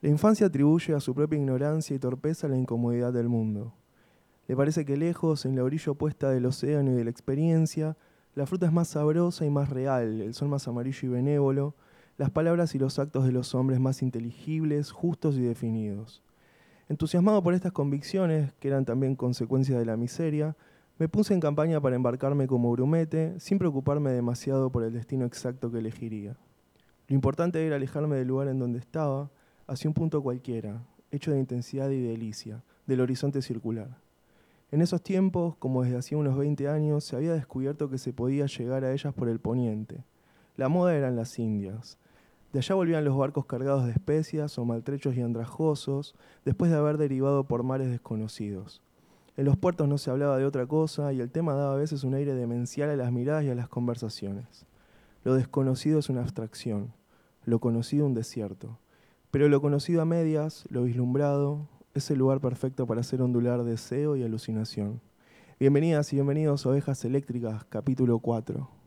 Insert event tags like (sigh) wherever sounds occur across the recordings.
La infancia atribuye a su propia ignorancia y torpeza la incomodidad del mundo. Le parece que lejos, en la orilla opuesta del océano y de la experiencia, la fruta es más sabrosa y más real, el sol más amarillo y benévolo, las palabras y los actos de los hombres más inteligibles, justos y definidos. Entusiasmado por estas convicciones, que eran también consecuencia de la miseria, me puse en campaña para embarcarme como grumete, sin preocuparme demasiado por el destino exacto que elegiría. Lo importante era alejarme del lugar en donde estaba, hacia un punto cualquiera, hecho de intensidad y delicia, del horizonte circular. En esos tiempos, como desde hacía unos 20 años, se había descubierto que se podía llegar a ellas por el poniente. La moda eran las Indias. De allá volvían los barcos cargados de especias o maltrechos y andrajosos, después de haber derivado por mares desconocidos. En los puertos no se hablaba de otra cosa y el tema daba a veces un aire demencial a las miradas y a las conversaciones. Lo desconocido es una abstracción, lo conocido un desierto. Pero lo conocido a medias, lo vislumbrado, es el lugar perfecto para hacer ondular deseo y alucinación. Bienvenidas y bienvenidos a Ovejas Eléctricas, capítulo 4.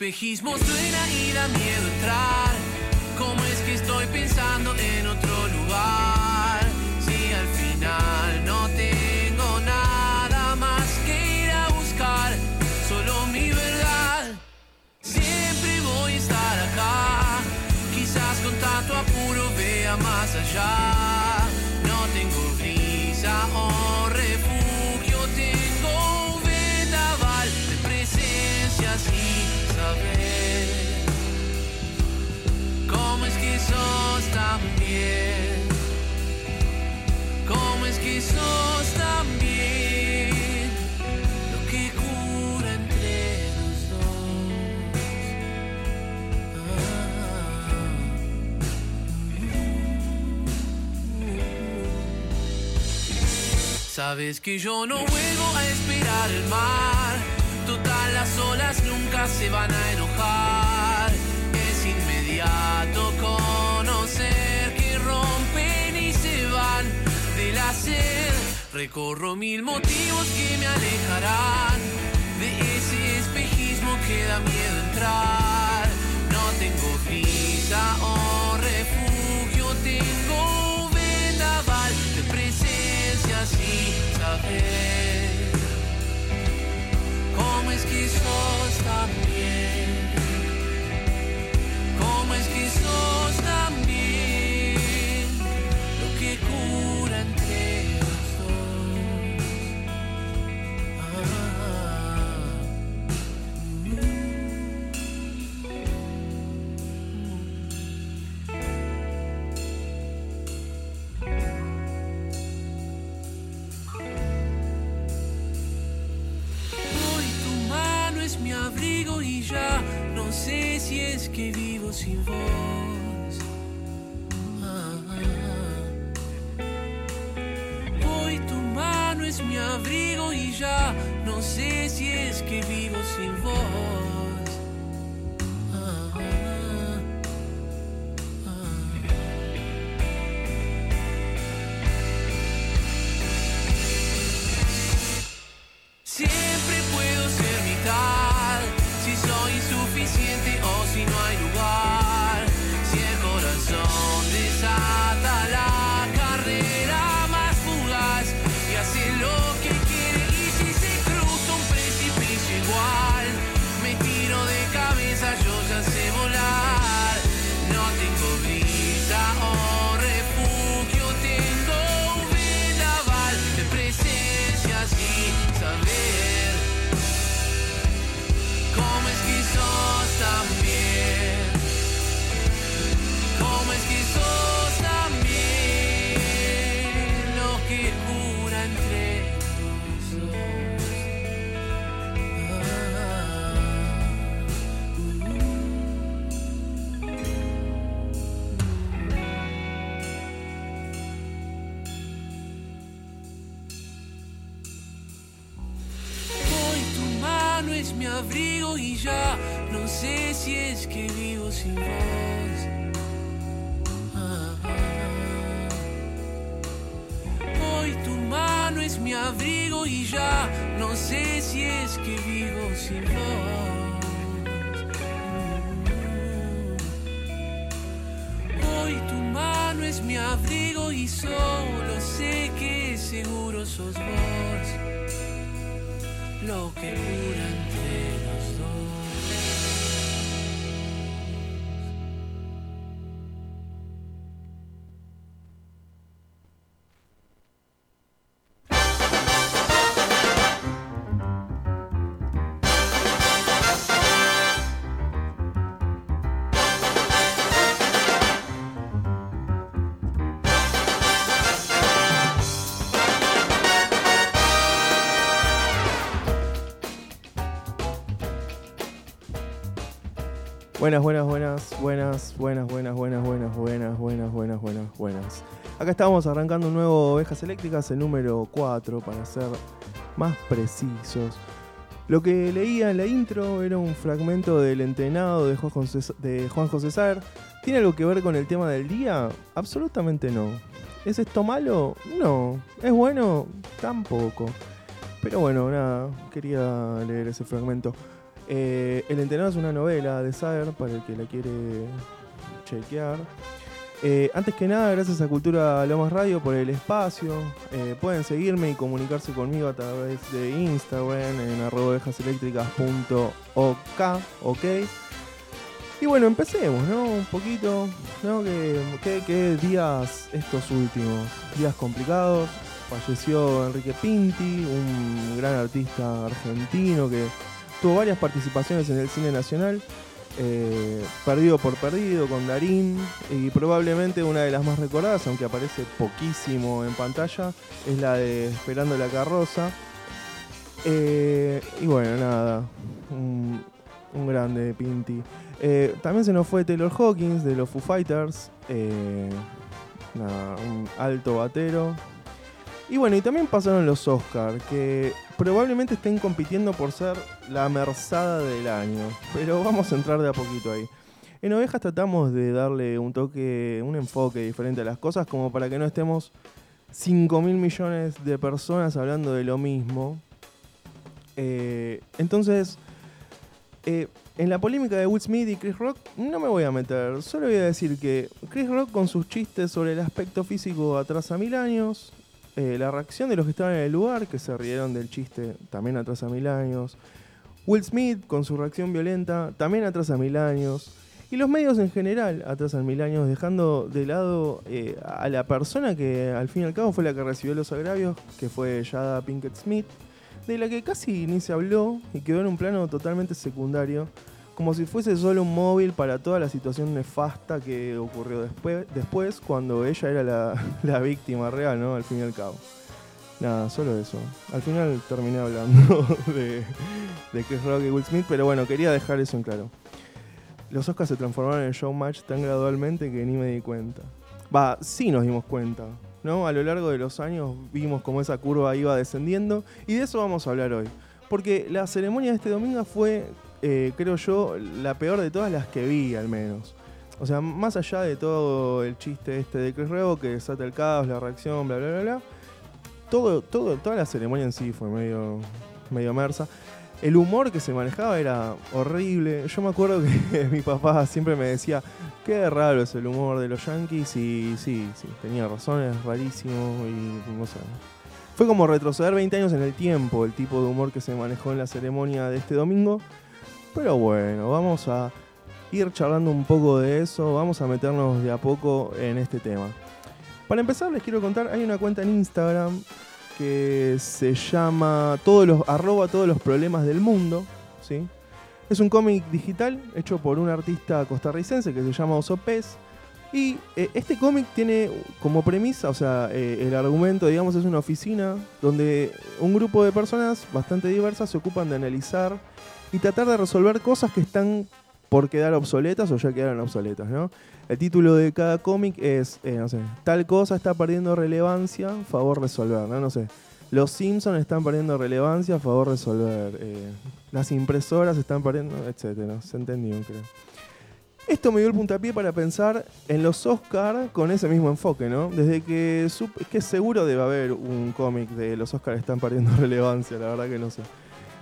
Espejismo suena y da miedo entrar. ¿Cómo es que estoy pensando en Sabes que yo no vuelvo a esperar el mar. Total, las olas nunca se van a enojar. Es inmediato conocer que rompen y se van del hacer. Recorro mil motivos que me alejarán de ese espejismo que da miedo entrar. No tengo visa o refugio, tengo de saber como es que sos también. Sé si es que vivo sin vos. Ah, ah. Hoy tu mano es mi abrigo y ya no sé si es que vivo sin vos. Buenas, buenas, buenas, buenas, buenas, buenas, buenas, buenas, buenas, buenas, buenas, buenas. Acá estamos arrancando un nuevo Ovejas Eléctricas, el número 4, para ser más precisos. Lo que leía en la intro era un fragmento del entrenado de Juan José, de. ¿Tiene algo que ver con el tema del día? Absolutamente no. ¿Es esto malo? No. ¿Es bueno? Tampoco. Pero bueno, nada, quería leer ese fragmento. Eh, el entrenador es una novela de Saer, para el que la quiere chequear. Eh, antes que nada, gracias a Cultura Lomas Radio por el espacio. Eh, pueden seguirme y comunicarse conmigo a través de Instagram en arrobaeléctricas.ok. ok. Y bueno, empecemos, ¿no? Un poquito, ¿no? Que, días estos últimos, días complicados. Falleció Enrique Pinti, un gran artista argentino que tuvo varias participaciones en el cine nacional. Eh, perdido por Perdido con Darín y probablemente una de las más recordadas, aunque aparece poquísimo en pantalla, es la de Esperando la carroza. Eh, y bueno, nada, un, grande Pinti. Eh, también se nos fue Taylor Hawkins de los Foo Fighters, un alto batero, y bueno, y también pasaron los Oscars, que probablemente estén compitiendo por ser la merzada del año. Pero vamos a entrar de a poquito ahí. En Ovejas tratamos de darle un toque, un enfoque diferente a las cosas, como para que no estemos 5 mil millones de personas hablando de lo mismo. Eh, entonces, eh, en la polémica de Will Smith y Chris Rock no me voy a meter, solo voy a decir que Chris Rock con sus chistes sobre el aspecto físico atrasa mil años, eh, la reacción de los que estaban en el lugar, que se rieron del chiste, también atrasa mil años. Will Smith, con su reacción violenta, también atrasa mil años. Y los medios en general atrasan mil años, dejando de lado eh, a la persona que al fin y al cabo fue la que recibió los agravios, que fue Jada Pinkett Smith, de la que casi ni se habló y quedó en un plano totalmente secundario como si fuese solo un móvil para toda la situación nefasta que ocurrió después, después cuando ella era la, (laughs) víctima real, ¿no? Al fin y al cabo. Nada, solo eso. Al final terminé hablando (laughs) de, de Chris Rock y Will Smith, pero bueno, quería dejar eso en claro. Los Oscars se transformaron en showmatch tan gradualmente que ni me di cuenta. Va, sí nos dimos cuenta, ¿no? A lo largo de los años vimos cómo esa curva iba descendiendo y de eso vamos a hablar hoy. Porque la ceremonia de este domingo fue eh, creo yo, la peor de todas las que vi, al menos. O sea, más allá de todo el chiste este de Chris Revo, que desata el caos, la reacción, bla, bla, bla, bla, todo, todo, toda la ceremonia en sí fue medio, medio mersa. El humor que se manejaba era horrible. Yo me acuerdo que (laughs) mi papá siempre me decía, qué raro es el humor de los yankees y sí, sí, tenía razón, es rarísimo y no sé. Fue como retroceder 20 años en el tiempo el tipo de humor que se manejó en la ceremonia de este domingo. Pero bueno, vamos a ir charlando un poco de eso, vamos a meternos de a poco en este tema. Para empezar les quiero contar, hay una cuenta en Instagram que se llama todos los, arroba todos los problemas del mundo. ¿sí? Es un cómic digital hecho por un artista costarricense que se llama Oso Pez. Y eh, este cómic tiene como premisa, o sea, eh, el argumento, digamos, es una oficina donde un grupo de personas bastante diversas se ocupan de analizar y tratar de resolver cosas que están por quedar obsoletas o ya quedaron obsoletas, ¿no? El título de cada cómic es, eh, no sé, tal cosa está perdiendo relevancia, favor resolver, ¿no? No sé. Los Simpsons están perdiendo relevancia, favor resolver. Eh, las impresoras están perdiendo, etcétera. Se entendió, creo. Esto me dio el puntapié para pensar en los Oscars con ese mismo enfoque, ¿no? Desde que supe, que seguro debe haber un cómic de los Oscars están perdiendo (laughs) relevancia, la verdad que no sé.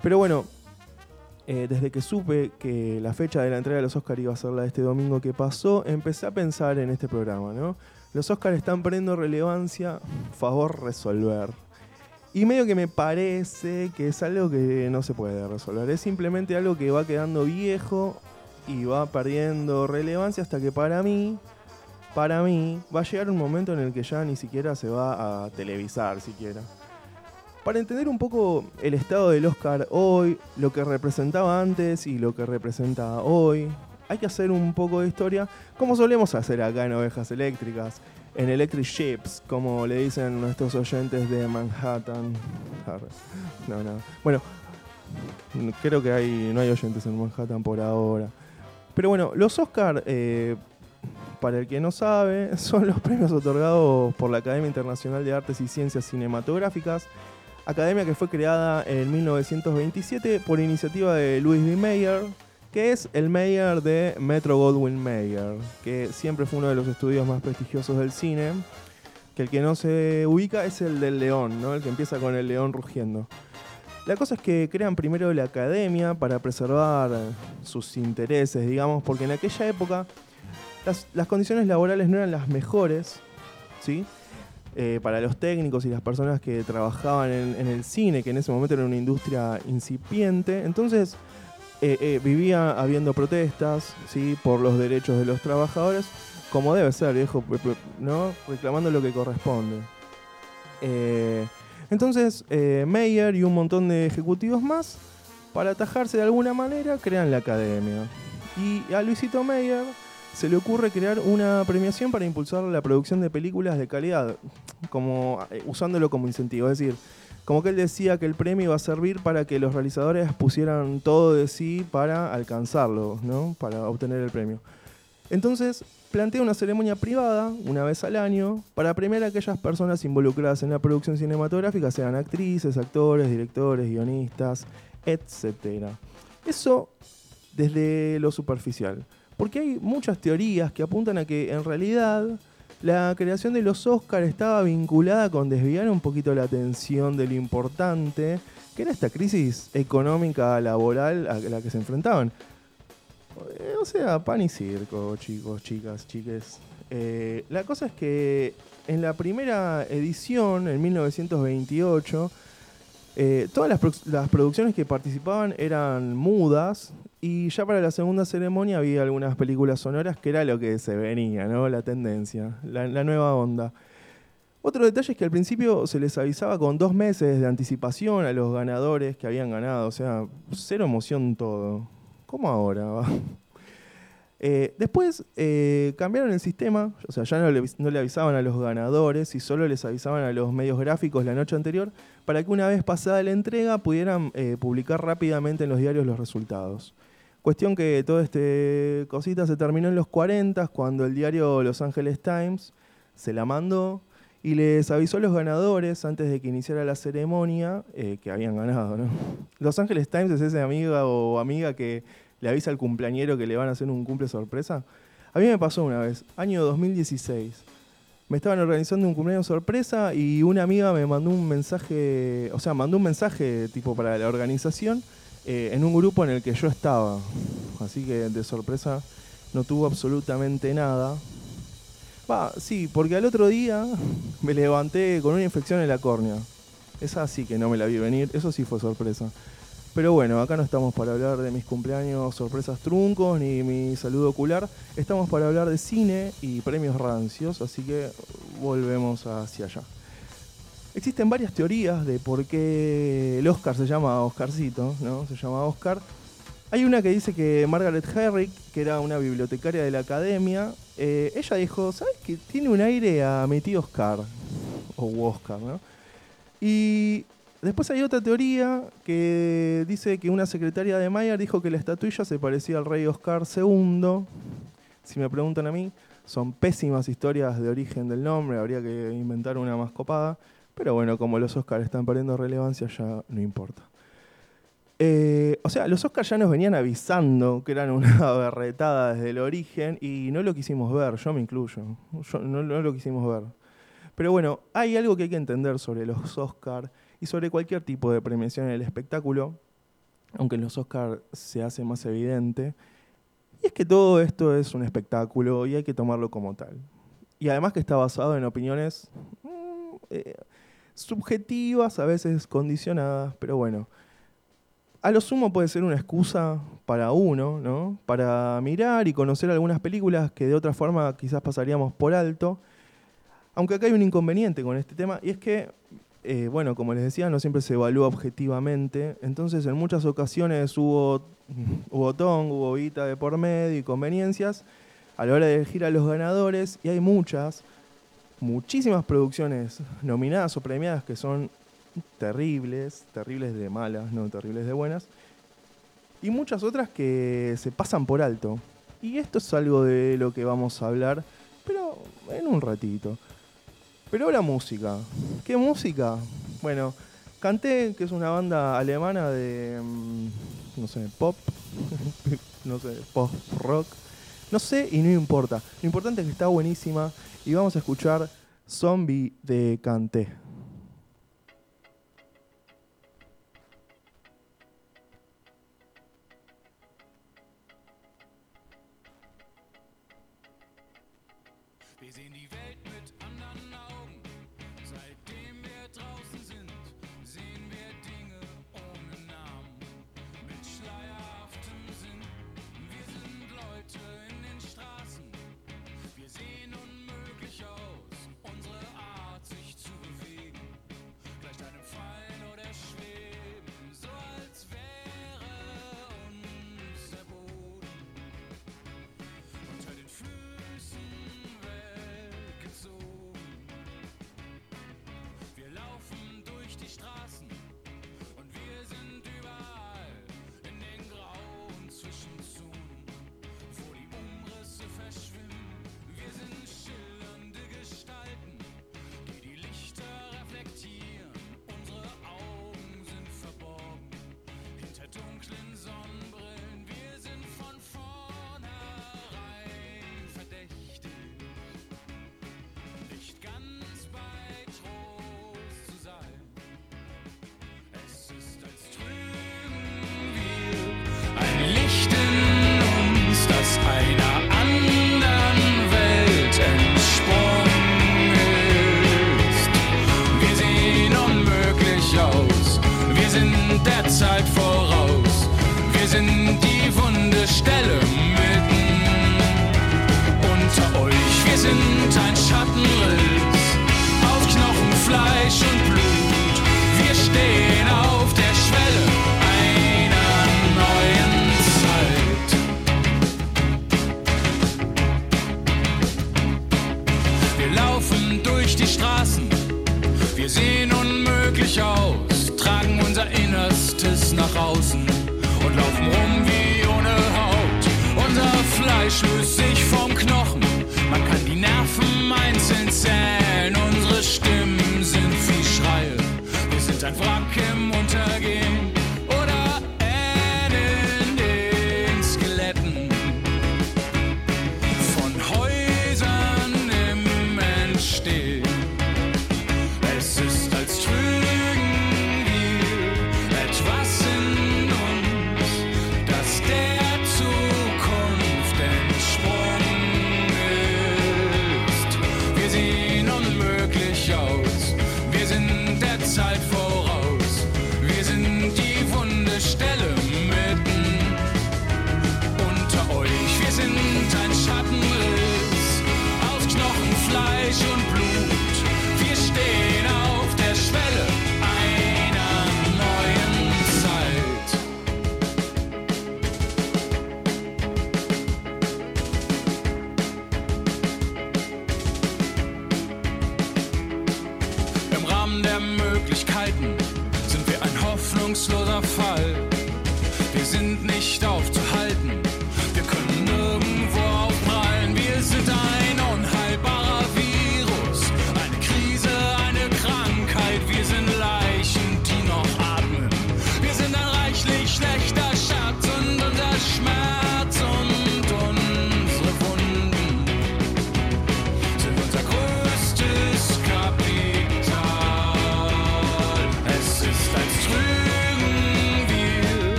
Pero bueno, eh, desde que supe que la fecha de la entrega de los Oscars iba a ser la de este domingo que pasó, empecé a pensar en este programa, ¿no? Los Oscars están perdiendo relevancia, favor resolver. Y medio que me parece que es algo que no se puede resolver. Es simplemente algo que va quedando viejo y va perdiendo relevancia hasta que para mí, para mí, va a llegar un momento en el que ya ni siquiera se va a televisar siquiera. Para entender un poco el estado del Oscar hoy, lo que representaba antes y lo que representa hoy, hay que hacer un poco de historia, como solemos hacer acá en Ovejas Eléctricas, en Electric Ships, como le dicen nuestros oyentes de Manhattan. No, no. Bueno, creo que hay, no hay oyentes en Manhattan por ahora. Pero bueno, los Oscar, eh, para el que no sabe, (laughs) son los premios otorgados por la Academia Internacional de Artes y Ciencias Cinematográficas academia que fue creada en 1927 por iniciativa de Louis B. Mayer, que es el Mayer de Metro Goldwyn Mayer, que siempre fue uno de los estudios más prestigiosos del cine, que el que no se ubica es el del león, ¿no? el que empieza con el león rugiendo. La cosa es que crean primero la academia para preservar sus intereses, digamos, porque en aquella época las, condiciones laborales no eran las mejores, ¿sí? Eh, para los técnicos y las personas que trabajaban en, el cine, que en ese momento era una industria incipiente. Entonces eh, eh, vivía habiendo protestas ¿sí? por los derechos de los trabajadores, como debe ser, viejo, ¿no? reclamando lo que corresponde. entonces, Meyer y un montón de ejecutivos más, para atajarse de alguna manera, crean la academia. Y a Luisito Meyer se le ocurre crear una premiación para impulsar la producción de películas de calidad, como eh, usándolo como incentivo. Es decir, como que él decía que el premio iba a servir para que los realizadores pusieran todo de sí para alcanzarlo, ¿no? para obtener el premio. Entonces, plantea una ceremonia privada, una vez al año, para premiar a aquellas personas involucradas en la producción cinematográfica, sean actrices, actores, directores, guionistas, etc. Eso desde lo superficial. Porque hay muchas teorías que apuntan a que en realidad la creación de los Oscars estaba vinculada con desviar un poquito la atención de lo importante, que era esta crisis económica laboral a la que se enfrentaban. Eh, o sea, pan y circo, chicos, chicas, chiques. Eh, la cosa es que en la primera edición, en 1928, eh, todas las, producciones que participaban eran mudas y ya para la segunda ceremonia había algunas películas sonoras que era lo que se venía, ¿no? La tendencia, la, nueva onda. Otro detalle es que al principio se les avisaba con dos meses de anticipación a los ganadores que habían ganado, o sea, cero emoción todo. ¿Cómo ahora? (laughs) Eh, después eh, cambiaron el sistema, o sea, ya no le, avisaban a los ganadores y solo les avisaban a los medios gráficos la noche anterior para que una vez pasada la entrega pudieran eh, publicar rápidamente en los diarios los resultados. Cuestión que toda esta cosita se terminó en los 40 cuando el diario Los Angeles Times se la mandó y les avisó a los ganadores antes de que iniciara la ceremonia que habían ganado. (laughs) Los Angeles Times es ese amigo o amiga que le avisa al cumpleañero que le van a hacer un cumple sorpresa. A mí me pasó una vez, año 2016. Me estaban organizando un cumpleaños sorpresa y una amiga me mandó un mensaje, o sea, mandó un mensaje tipo para la organización eh, en un grupo en el que yo estaba. Así que de sorpresa no tuvo absolutamente nada. Va, sí, porque al otro día me levanté con una infección en la córnea. Esa sí que no me la vi venir, eso sí fue sorpresa. Pero bueno, acá no estamos para hablar de mis cumpleaños sorpresas truncos ni mi saludo ocular. Estamos para hablar de cine y premios rancios, así que volvemos hacia allá. Existen varias teorías de por qué el Oscar se llama Oscarcito, ¿no? Se llama Oscar. Hay una que dice que Margaret Herrick, que era una bibliotecaria de la academia, eh, ella dijo, ¿sabes qué? Tiene un aire a mi tío Oscar, o Oscar, ¿no? Y Después hay otra teoría que dice que una secretaria de Mayer dijo que la estatuilla se parecía al rey Oscar II. Si me preguntan a mí, son pésimas historias de origen del nombre, habría que inventar una más copada. Pero bueno, como los Oscars están perdiendo relevancia, ya no importa. Eh, o sea, los Oscars ya nos venían avisando que eran una (laughs) berretada desde el origen y no lo quisimos ver, yo me incluyo. no, no lo quisimos ver. Pero bueno, hay algo que hay que entender sobre los Oscars y sobre cualquier tipo de premiación en el espectáculo, aunque en los Oscars se hace más evidente. Y es que todo esto es un espectáculo y hay que tomarlo como tal. Y además que está basado en opiniones mm, eh, subjetivas, a veces condicionadas, pero bueno. A lo sumo puede ser una excusa para uno, ¿no? Para mirar y conocer algunas películas que de otra forma quizás pasaríamos por alto. Aunque acá hay un inconveniente con este tema, y es que eh, bueno, como les decía, no siempre se evalúa objetivamente. Entonces, en muchas ocasiones hubo, (laughs) hubo ton, hubo guita de por medio y conveniencias a la hora de elegir a los ganadores. Y hay muchas, muchísimas producciones nominadas o premiadas que son terribles, terribles de malas, no terribles de buenas. Y muchas otras que se pasan por alto. Y esto es algo de lo que vamos a hablar, pero en un ratito. Pero la música. ¿Qué música? Bueno, Canté, que es una banda alemana de, mm, no sé, pop, (laughs) no sé, pop rock. No sé y no importa. Lo importante es que está buenísima y vamos a escuchar Zombie de Canté. Zeiten sind wir ein hoffnungsloser Fall.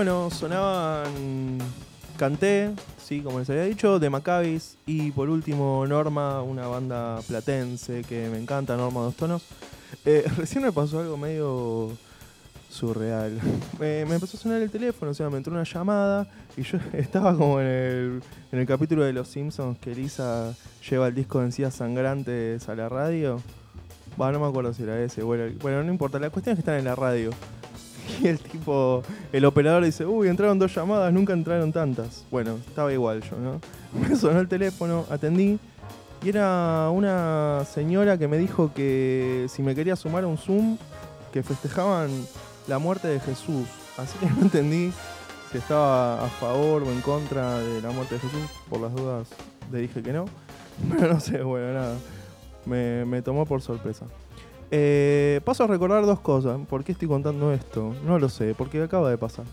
Bueno, sonaban Canté, sí, como les había dicho, de Maccabees y por último Norma, una banda platense que me encanta, Norma Dos Tonos. Eh, (laughs) recién me pasó algo medio surreal. Me, empezó a sonar el teléfono, o sea, me entró una llamada y yo (laughs) estaba como en el, en el capítulo de Los Simpsons que Lisa lleva el disco de encías sangrantes a la radio. Bueno, no me acuerdo si era ese. Bueno, bueno, no importa, la cuestión es que están en la radio. (laughs) Y el tipo, el operador dice, uy, entraron dos llamadas, nunca entraron tantas. Bueno, estaba igual yo, ¿no? (laughs) Me sonó el teléfono, atendí. Y era una señora que me dijo que si me quería sumar a un Zoom, que festejaban la muerte de Jesús. Así que (laughs) no entendí si estaba a favor o en contra de la muerte de Jesús. Por las dudas le dije que no. Pero no sé, bueno, nada. Me, me tomó por sorpresa. Eh, paso a recordar dos cosas. ¿Por qué estoy contando esto? No lo sé, porque acaba de pasar.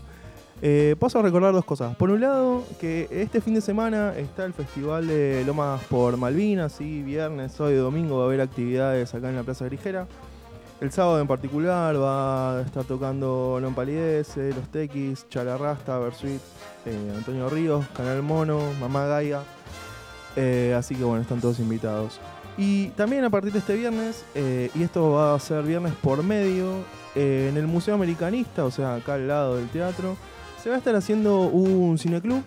Eh, paso a recordar dos cosas. Por un lado, que este fin de semana está el Festival de Lomas por Malvinas, ¿sí? viernes, hoy domingo va a haber actividades acá en la Plaza Grigera. El sábado en particular va a estar tocando Palidece, Los Tequis, Chalarrasta, Versuit, eh, Antonio Ríos, Canal Mono, Mamá Gaia. Eh, así que bueno, están todos invitados. Y también a partir de este viernes, eh, y esto va a ser viernes por medio, eh, en el Museo Americanista, o sea, acá al lado del teatro, se va a estar haciendo un cineclub,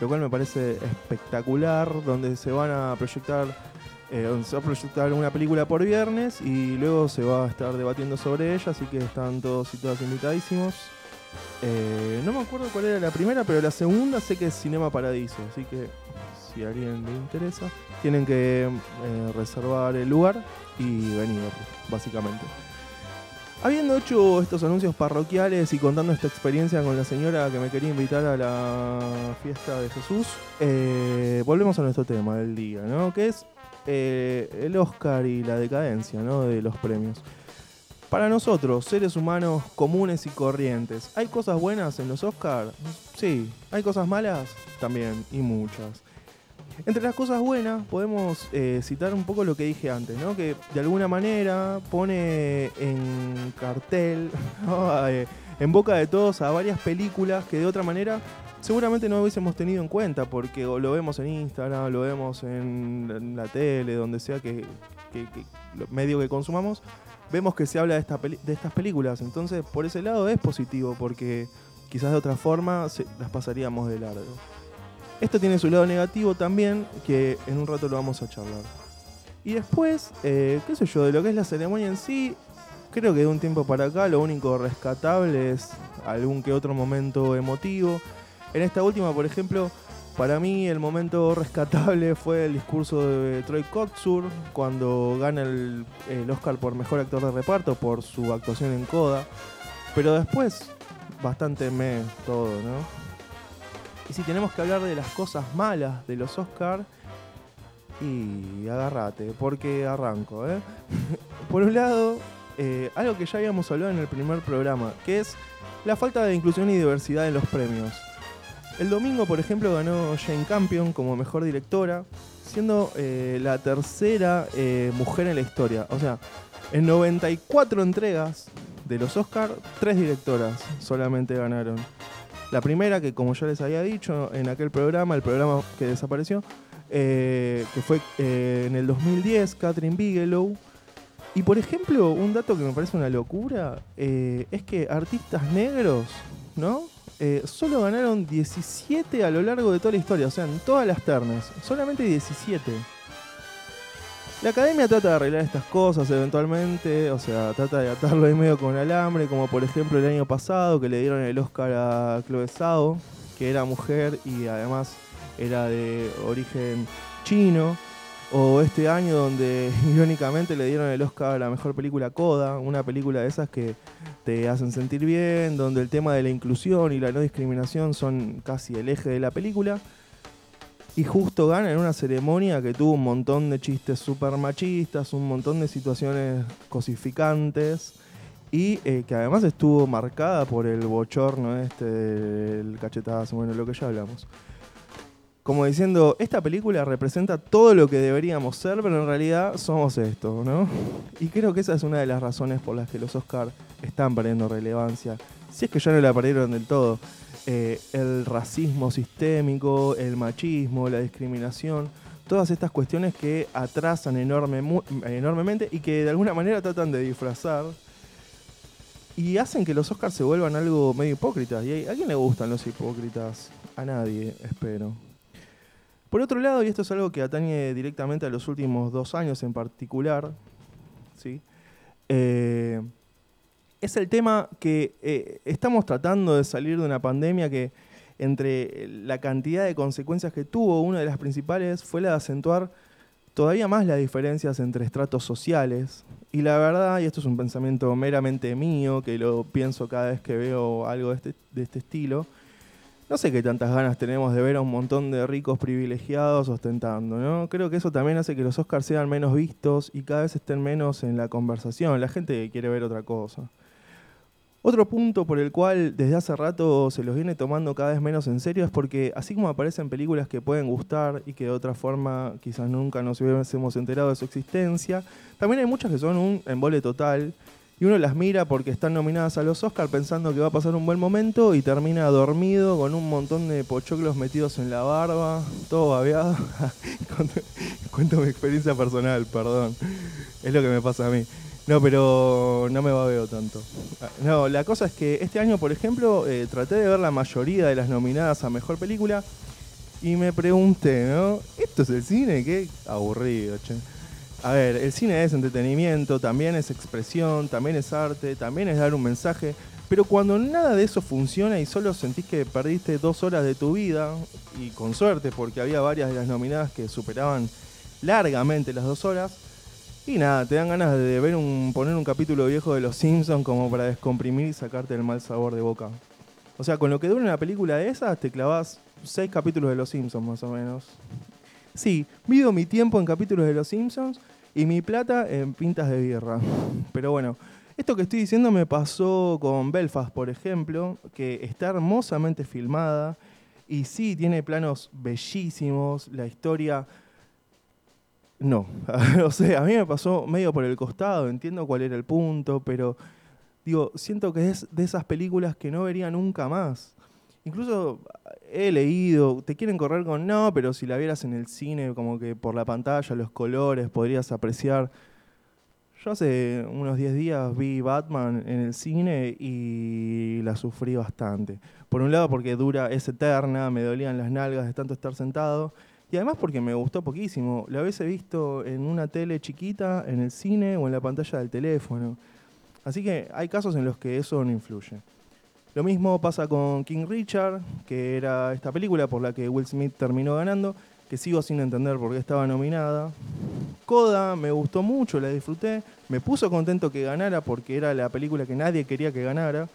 lo cual me parece espectacular, donde se van a proyectar, eh, se va a proyectar una película por viernes y luego se va a estar debatiendo sobre ella, así que están todos y todas invitadísimos. No me acuerdo cuál era la primera, pero la segunda sé que es Cinema Paradiso, así que si a alguien le interesa, tienen que eh, reservar el lugar y venir, básicamente. Habiendo hecho estos anuncios parroquiales y contando esta experiencia con la señora que me quería invitar a la fiesta de Jesús, eh, volvemos a nuestro tema del día, ¿no? Que es eh, el Oscar y la decadencia, ¿no? De los premios. Para nosotros, seres humanos comunes y corrientes, ¿hay cosas buenas en los Oscars? Sí. ¿Hay cosas malas? También, y muchas. Entre las cosas buenas podemos eh, citar un poco lo que dije antes, ¿no? que de alguna manera pone en cartel. (laughs) Eh, en boca de todos a varias películas que de otra manera seguramente no hubiésemos tenido en cuenta, porque lo vemos en Instagram, lo vemos en, la tele, donde sea que, medio que consumamos, vemos que se habla de, de estas películas. Entonces, por ese lado es positivo, porque quizás de otra forma se- las pasaríamos de largo. Esto tiene su lado negativo también, que en un rato lo vamos a charlar. Y después, eh, qué sé yo, de lo que es la ceremonia en sí, creo que de un tiempo para acá lo único rescatable es algún que otro momento emotivo. En esta última, por ejemplo, para mí el momento rescatable (laughs) fue el discurso de Troy Kotsur cuando gana el, el Oscar por Mejor Actor de Reparto por su actuación en Coda. Pero después, bastante me todo, ¿no? Y si tenemos que hablar de las cosas malas de los Oscars, y agárrate, porque arranco, ¿eh? (laughs) Por un lado, eh, algo que ya habíamos hablado en el primer programa, que es la falta de inclusión y diversidad en los premios. El domingo, por ejemplo, ganó Jane Campion como mejor directora, siendo eh, la tercera eh, mujer en la historia. O sea, en 94 entregas de los Oscars, tres directoras solamente ganaron. La primera, que como ya les había dicho en aquel programa, el programa que desapareció, eh, que fue eh, en el 2010, Catherine Bigelow. Y por ejemplo, un dato que me parece una locura eh, es que artistas negros, ¿no? Solo ganaron 17 a lo largo de toda la historia, o sea, en todas las ternas, solamente 17. La academia trata de arreglar estas cosas eventualmente, o sea, trata de atarlo en medio con alambre, como por ejemplo el año pasado que le dieron el Oscar a Chloe Zhao, que era mujer y además era de origen chino. O este año donde (laughs) irónicamente le dieron el Oscar a la mejor película Coda, una película de esas que te hacen sentir bien, donde el tema de la inclusión y la no discriminación son casi el eje de la película. Y justo gana en una ceremonia que tuvo un montón de chistes súper machistas, un montón de situaciones cosificantes y eh, que además estuvo marcada por el bochorno este del cachetazo, bueno, lo que ya hablamos. Como diciendo, esta película representa todo lo que deberíamos ser, pero en realidad somos esto, ¿no? Y creo que esa es una de las razones por las que los Oscars están perdiendo relevancia. Si es que ya no la perdieron del todo. Eh, el racismo sistémico, el machismo, la discriminación, todas estas cuestiones que atrasan enorme, enormemente y que de alguna manera tratan de disfrazar y hacen que los Oscars se vuelvan algo medio hipócritas. ¿Y a quién le gustan los hipócritas? A nadie, espero. Por otro lado, y esto es algo que atañe directamente a los últimos dos años en particular, ¿sí? Eh, es el tema que eh, estamos tratando de salir de una pandemia que entre la cantidad de consecuencias que tuvo, una de las principales fue la de acentuar todavía más las diferencias entre estratos sociales. Y la verdad, y esto es un pensamiento meramente mío, que lo pienso cada vez que veo algo de este, de este estilo, no sé qué tantas ganas tenemos de ver a un montón de ricos privilegiados ostentando, ¿no? Creo que eso también hace que los Oscars sean menos vistos y cada vez estén menos en la conversación. La gente quiere ver otra cosa. Otro punto por el cual desde hace rato se los viene tomando cada vez menos en serio es porque así como aparecen películas que pueden gustar y que de otra forma quizás nunca nos hubiésemos enterado de su existencia, también hay muchas que son un embole total y uno las mira porque están nominadas a los Oscars pensando que va a pasar un buen momento y termina dormido con un montón de pochoclos metidos en la barba, todo babeado. (laughs) cuento, mi experiencia personal, perdón. Es lo que me pasa a mí. No, pero no me babeo tanto. No, la cosa es que este año, por ejemplo, eh, traté de ver la mayoría de las nominadas a Mejor Película y me pregunté, ¿no? ¿Esto es el cine? Qué aburrido, che. A ver, el cine es entretenimiento, también es expresión, también es arte, también es dar un mensaje, pero cuando nada de eso funciona y solo sentís que perdiste dos horas de tu vida, y con suerte porque había varias de las nominadas que superaban largamente las dos horas, y nada, te dan ganas de ver un, poner un capítulo viejo de Los Simpsons como para descomprimir y sacarte el mal sabor de boca. O sea, con lo que dura una película de esas, te clavas seis capítulos de Los Simpsons más o menos. Sí, mido mi tiempo en capítulos de Los Simpsons y mi plata en pintas de birra. (laughs) Pero bueno, esto que estoy diciendo me pasó con Belfast, por ejemplo, que está hermosamente filmada y sí, tiene planos bellísimos, la historia... No, (laughs) o sea, a mí me pasó medio por el costado, entiendo cuál era el punto, pero digo, siento que es de esas películas que no vería nunca más. Incluso he leído, te quieren correr con no, pero si la vieras en el cine, como que por la pantalla, los colores, podrías apreciar. Yo hace unos 10 días vi Batman en el cine y la sufrí bastante. Por un lado porque dura, es eterna, me dolían las nalgas de tanto estar sentado. Y además porque me gustó poquísimo. La hubiese visto en una tele chiquita, en el cine o en la pantalla del teléfono. Así que hay casos en los que eso no influye. Lo mismo pasa con King Richard, que era esta película por la que Will Smith terminó ganando, que sigo sin entender por qué estaba nominada. Coda me gustó mucho, la disfruté, me puso contento que ganara porque era la película que nadie quería que ganara.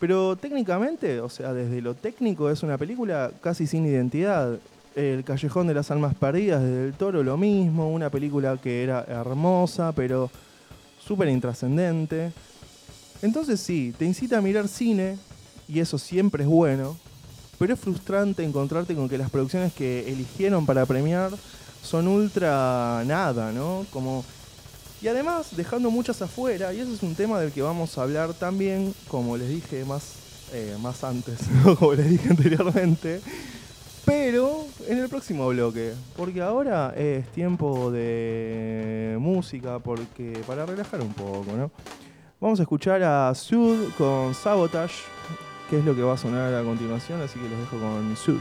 Pero técnicamente, o sea, desde lo técnico es una película casi sin identidad. El Callejón de las Almas Perdidas desde el Toro lo mismo, una película que era hermosa, pero súper intrascendente. Entonces sí, te incita a mirar cine, y eso siempre es bueno, pero es frustrante encontrarte con que las producciones que eligieron para premiar son ultra nada, ¿no? Como y además dejando muchas afuera, y ese es un tema del que vamos a hablar también, como les dije más, eh, más antes, (laughs) como les dije anteriormente, pero en el próximo bloque, porque ahora es tiempo de música, porque para relajar un poco, ¿no? Vamos a escuchar a Sud con Sabotage, que es lo que va a sonar a continuación, así que los dejo con Sud.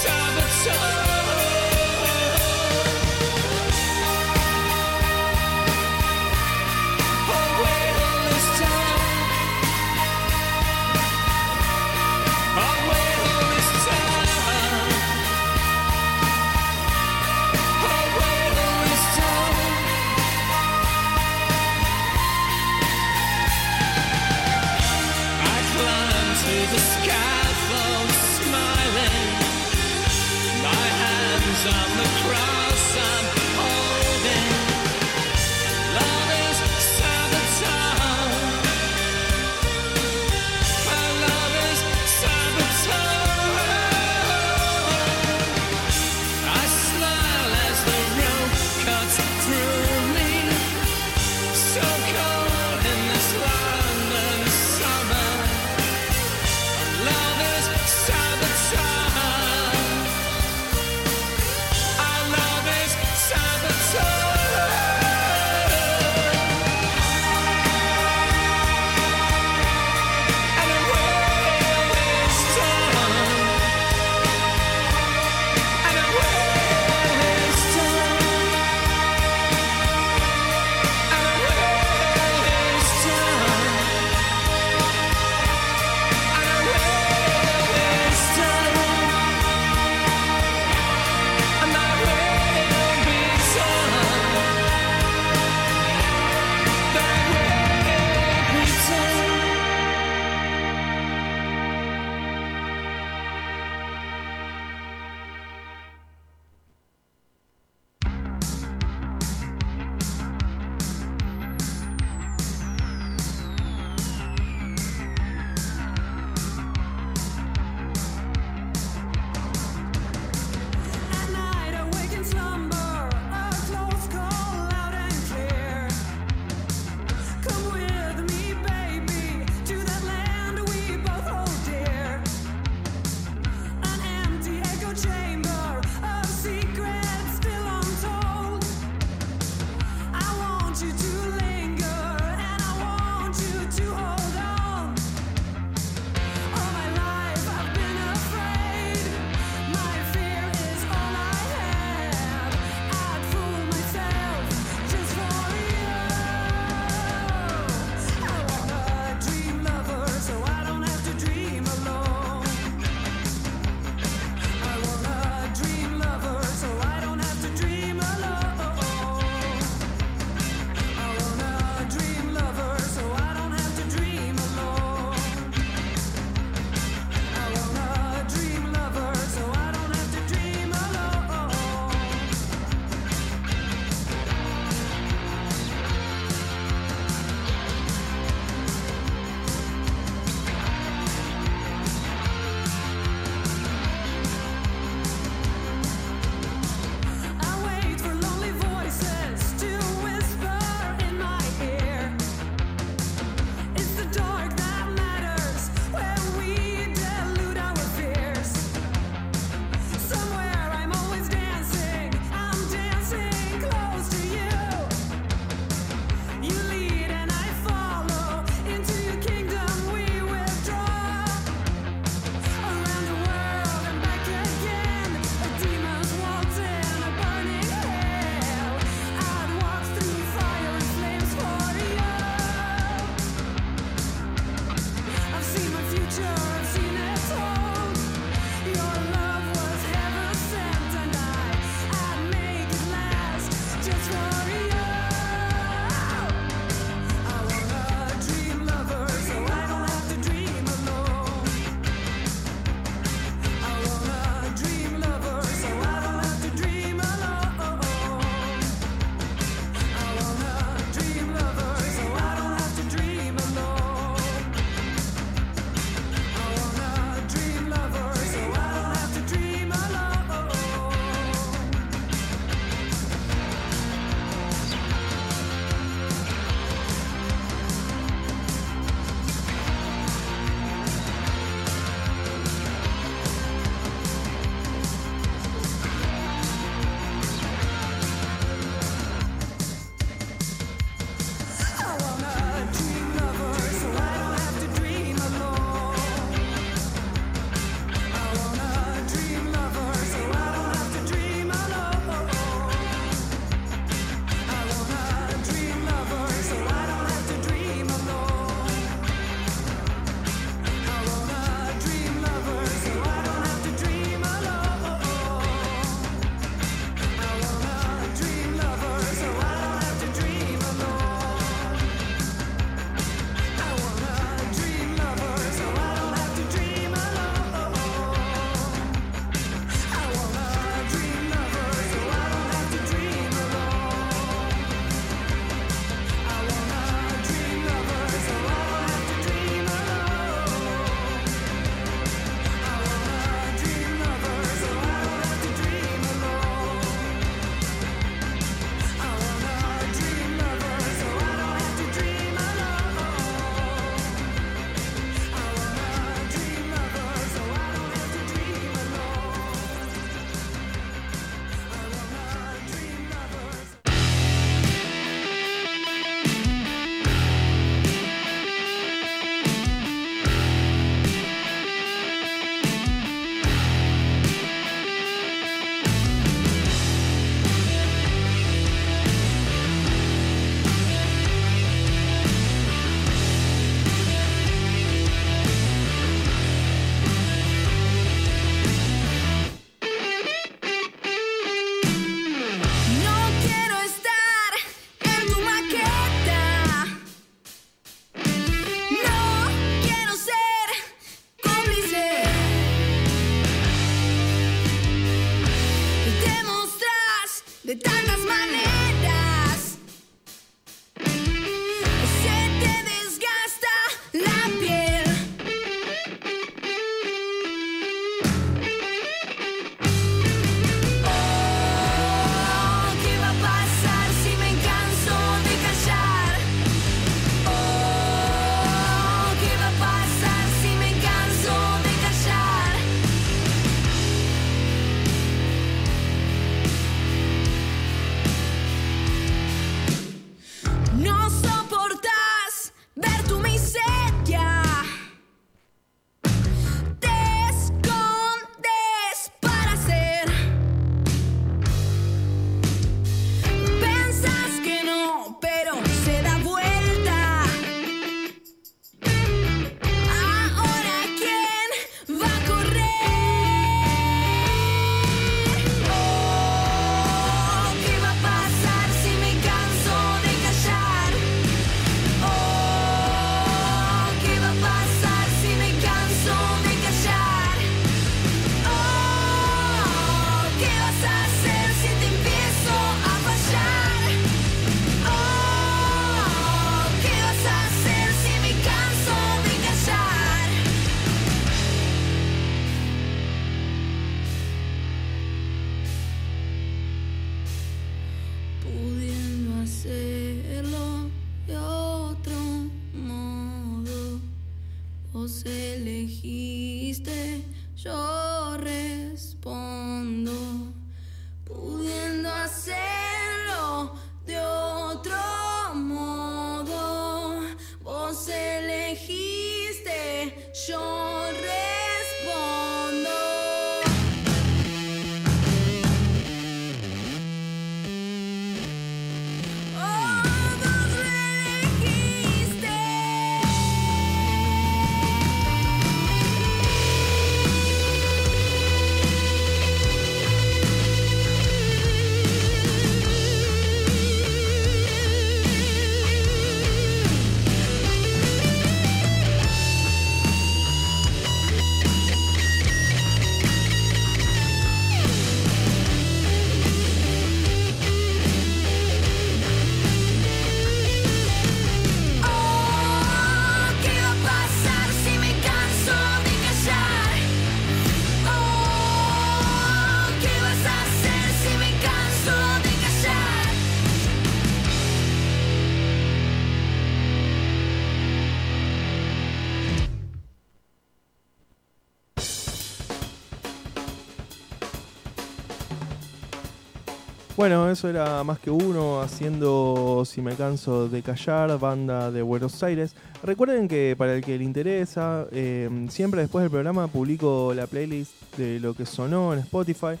Bueno, eso era más que uno haciendo Si me canso de callar, banda de Buenos Aires. Recuerden que para el que le interesa, eh, siempre después del programa publico la playlist de lo que sonó en Spotify.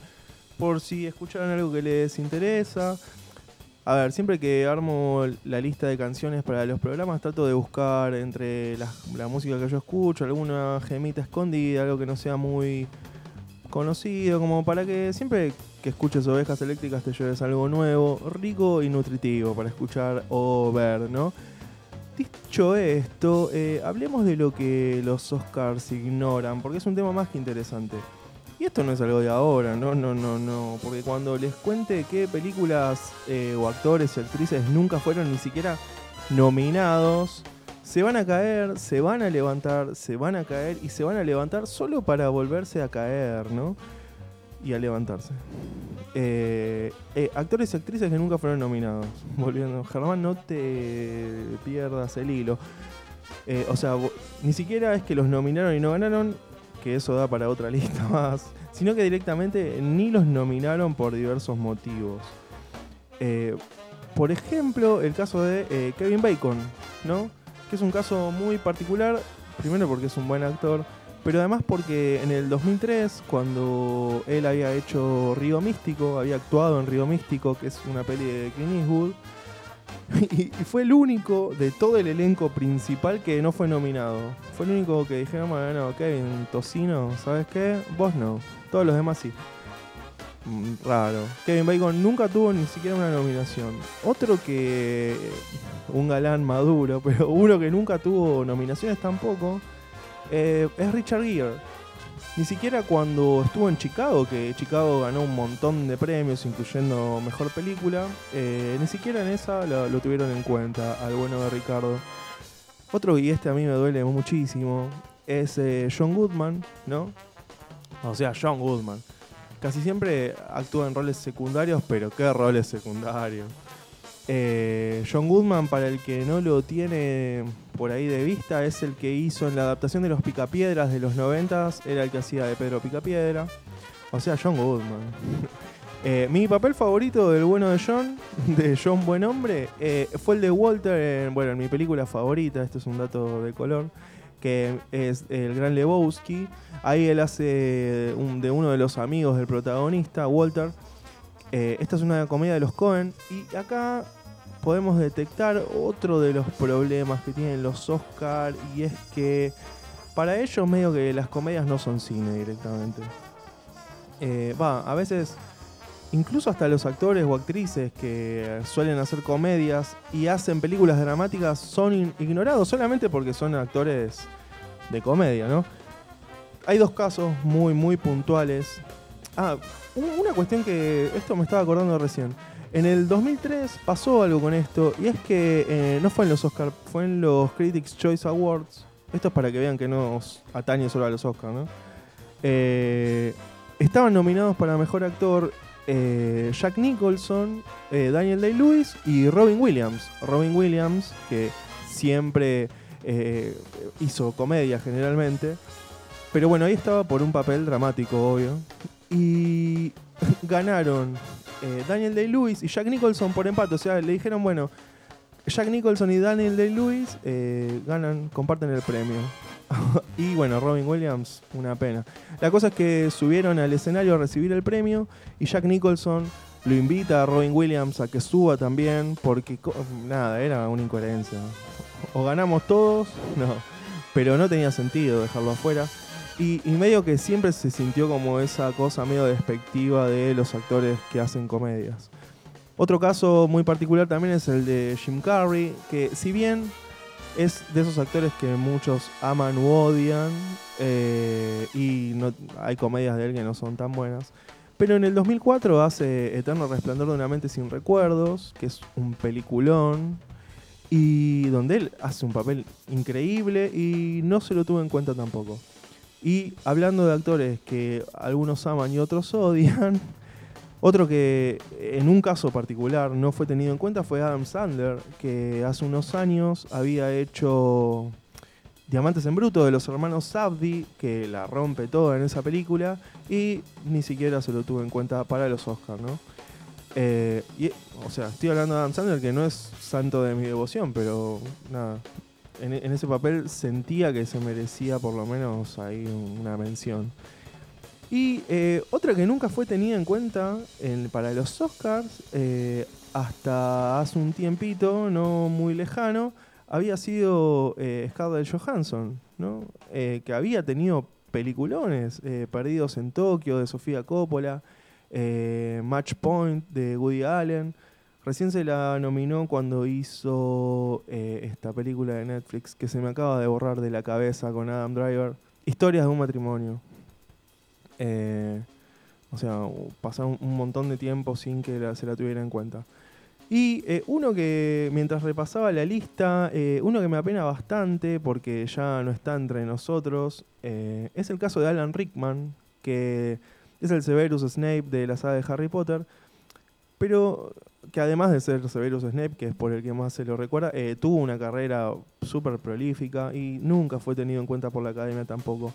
Por si escucharon algo que les interesa. A ver, siempre que armo la lista de canciones para los programas, trato de buscar entre la, la música que yo escucho, alguna gemita escondida, algo que no sea muy conocido, como para que siempre que escuches ovejas eléctricas te lleves algo nuevo, rico y nutritivo para escuchar o ver, ¿no? Dicho esto, eh, hablemos de lo que los Oscars ignoran, porque es un tema más que interesante. Y esto no es algo de ahora, no, no, no, no. Porque cuando les cuente qué películas eh, o actores y actrices nunca fueron ni siquiera nominados, se van a caer, se van a levantar, se van a caer y se van a levantar solo para volverse a caer, ¿no? Y a levantarse. Eh, eh, actores y actrices que nunca fueron nominados. (laughs) Volviendo, Germán, no te pierdas el hilo. Eh, o sea, ni siquiera es que los nominaron y no ganaron, que eso da para otra (laughs) lista más, sino que directamente ni los nominaron por diversos motivos. Por ejemplo, el caso de Kevin Bacon, ¿no? Que es un caso muy particular, primero porque es un buen actor, pero además porque en el 2003, cuando él había hecho Río Místico, había actuado en Río Místico, que es una peli de Clint Eastwood, (laughs) y, fue el único de todo el elenco principal que no fue nominado. Fue el único que dijeron, bueno, Kevin, Tocino, ¿sabes qué? Vos no, todos los demás sí. Mm, Raro. Kevin Bacon nunca tuvo ni siquiera una nominación. Otro que. Un galán maduro, (laughs) pero uno que nunca tuvo nominaciones tampoco. Eh, es Richard Gere. Ni siquiera cuando estuvo en Chicago, que Chicago ganó un montón de premios, incluyendo mejor película, eh, ni siquiera en esa lo, lo tuvieron en cuenta al bueno de Ricardo. Otro, y este a mí me duele muchísimo, es eh, John Goodman, ¿no? O sea, John Goodman. Casi siempre actúa en roles secundarios, pero ¿qué roles secundarios? John Goodman, para el que no lo tiene por ahí de vista, es el que hizo en la adaptación de Los Picapiedras de los 90, era el que hacía de Pedro Picapiedra. O sea, John Goodman. (laughs) Eh, mi papel favorito del bueno de John, (laughs) de John Buen Hombre, eh, fue el de Walter en, bueno, en mi película favorita, esto es un dato de color, que es El Gran Lebowski. Ahí él hace de uno de los amigos del protagonista, Walter. Eh, esta es una comedia de los Cohen y acá podemos detectar otro de los problemas que tienen los Oscar y es que para ellos medio que las comedias no son cine directamente. Eh, Va, a veces incluso hasta los actores o actrices que suelen hacer comedias y hacen películas dramáticas son ignorados solamente porque son actores de comedia, ¿no? Hay dos casos muy, muy puntuales. Ah, una cuestión que esto me estaba acordando recién. En el 2003 pasó algo con esto y es que eh, no fue en los Oscars, fue en los Critics Choice Awards. Esto es para que vean que no atañe solo a los Oscars, ¿no? Eh, estaban nominados para Mejor Actor eh, Jack Nicholson, Daniel Day-Lewis y Robin Williams. Robin Williams, que siempre hizo comedia generalmente. Pero bueno, ahí estaba por un papel dramático, obvio. Y (laughs) ganaron eh, Daniel Day-Lewis y Jack Nicholson por empate. O sea, le dijeron, bueno, Jack Nicholson y Daniel Day-Lewis eh, ganan, comparten el premio. (laughs) y bueno, Robin Williams, una pena. La cosa es que subieron al escenario a recibir el premio y Jack Nicholson lo invita a Robin Williams a que suba también porque nada, era una incoherencia. O ganamos todos, (laughs) no, pero no tenía sentido dejarlo afuera. Y, medio que siempre se sintió como esa cosa medio despectiva de los actores que hacen comedias. Otro caso muy particular también es el de Jim Carrey, que si bien es de esos actores que muchos aman u odian, eh, y hay comedias de él que no son tan buenas, pero en el 2004 hace Eterno Resplandor de una mente sin recuerdos, que es un peliculón, y donde él hace un papel increíble y no se lo tuvo en cuenta tampoco. Y hablando de actores que algunos aman y otros odian, (laughs) otro que en un caso particular no fue tenido en cuenta fue Adam Sandler, que hace unos años había hecho Diamantes en Bruto de los hermanos Safdie, que la rompe toda en esa película, y ni siquiera se lo tuvo en cuenta para los Oscars, ¿no? Eh, o sea, estoy hablando de Adam Sandler, que no es santo de mi devoción, pero nada. En, ese papel sentía que se merecía por lo menos ahí una mención. Y eh, otra que nunca fue tenida en cuenta en- para los Oscars, eh, hasta hace un tiempito, no muy lejano, había sido eh, Scarlett Johansson, ¿no? Eh, que había tenido peliculones, Perdidos en Tokio de Sofía Coppola, Match Point de Woody Allen. Recién se la nominó cuando hizo eh, esta película de Netflix que se me acaba de borrar de la cabeza con Adam Driver, Historias de un matrimonio. Eh, o sea, pasaron un montón de tiempo sin que se la tuviera en cuenta. Y eh, uno que, mientras repasaba la lista, uno que me apena bastante porque ya no está entre nosotros, es el caso de Alan Rickman, que es el Severus Snape de la saga de Harry Potter, pero que además de ser Severus Snape, que es por el que más se lo recuerda, eh, tuvo una carrera súper prolífica y nunca fue tenido en cuenta por la academia tampoco.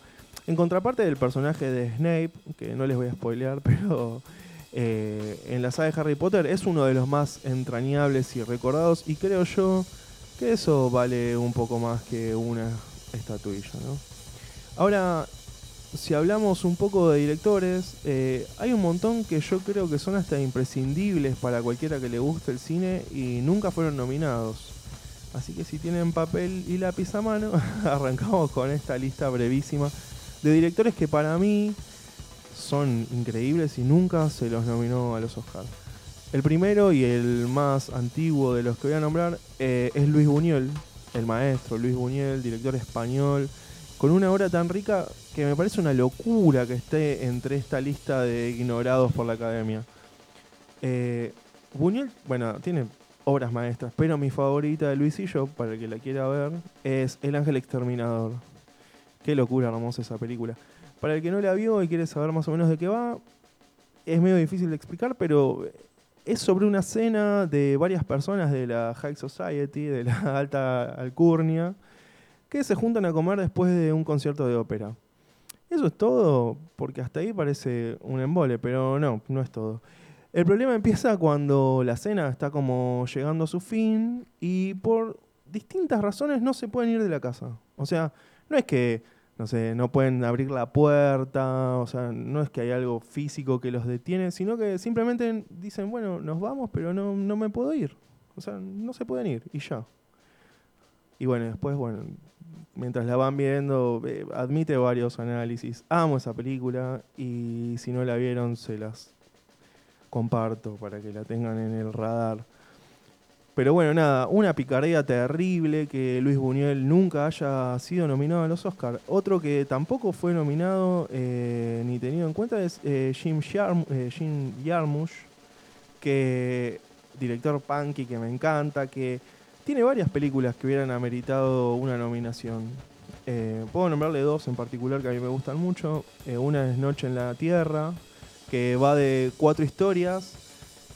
En contraparte del personaje de Snape, que no les voy a spoilear, (laughs) pero eh, en la saga de Harry Potter es uno de los más entrañables y recordados y creo yo que eso vale un poco más que una estatuilla, ¿no? Ahora, si hablamos un poco de directores, eh, hay un montón que yo creo que son hasta imprescindibles para cualquiera que le guste el cine y nunca fueron nominados. Así que si tienen papel y lápiz a mano, (laughs) arrancamos con esta lista brevísima de directores que para mí son increíbles y nunca se los nominó a los Oscars. El primero y el más antiguo de los que voy a nombrar eh, es Luis Buñuel, el maestro Luis Buñuel, director español, con una obra tan rica que me parece una locura que esté entre esta lista de ignorados por la academia. Eh, Buñuel, bueno, tiene obras maestras, pero mi favorita de Luisillo, para el que la quiera ver, es El Ángel Exterminador. Qué locura hermosa esa película. Para el que no la vio y quiere saber más o menos de qué va, es medio difícil de explicar, pero es sobre una cena de varias personas de la High Society, de la (laughs) alta alcurnia, que se juntan a comer después de un concierto de ópera. Eso es todo, porque hasta ahí parece un embole, pero no, no es todo. El problema empieza cuando la cena está como llegando a su fin y por distintas razones no se pueden ir de la casa. O sea, no es que, no sé, no pueden abrir la puerta, o sea, no es que hay algo físico que los detiene, sino que simplemente dicen, bueno, nos vamos, pero no, no me puedo ir. O sea, no se pueden ir y ya. Y bueno, después, bueno, mientras la van viendo, eh, admite varios análisis. Amo esa película y si no la vieron, se las comparto para que la tengan en el radar. Pero bueno, nada, una picardía terrible que Luis Buñuel nunca haya sido nominado a los Oscars. Otro que tampoco fue nominado eh, ni tenido en cuenta es eh, Jim, eh, Jim Jarmusch, que director punky que me encanta, que tiene varias películas que hubieran ameritado una nominación. Eh, puedo nombrarle dos en particular que a mí me gustan mucho. Eh, una es Noche en la Tierra, que va de cuatro historias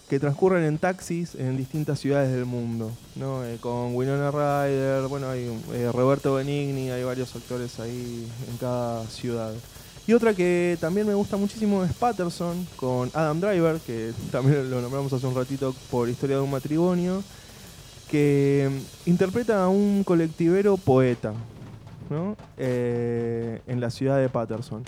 que transcurren en taxis en distintas ciudades del mundo, ¿no? Eh, con Winona Ryder, bueno, hay eh, Roberto Benigni, hay varios actores ahí en cada ciudad. Y otra que también me gusta muchísimo es Patterson, con Adam Driver, que también lo nombramos hace un ratito por Historia de un matrimonio, que interpreta a un colectivero poeta, ¿no? Eh, en la ciudad de Patterson.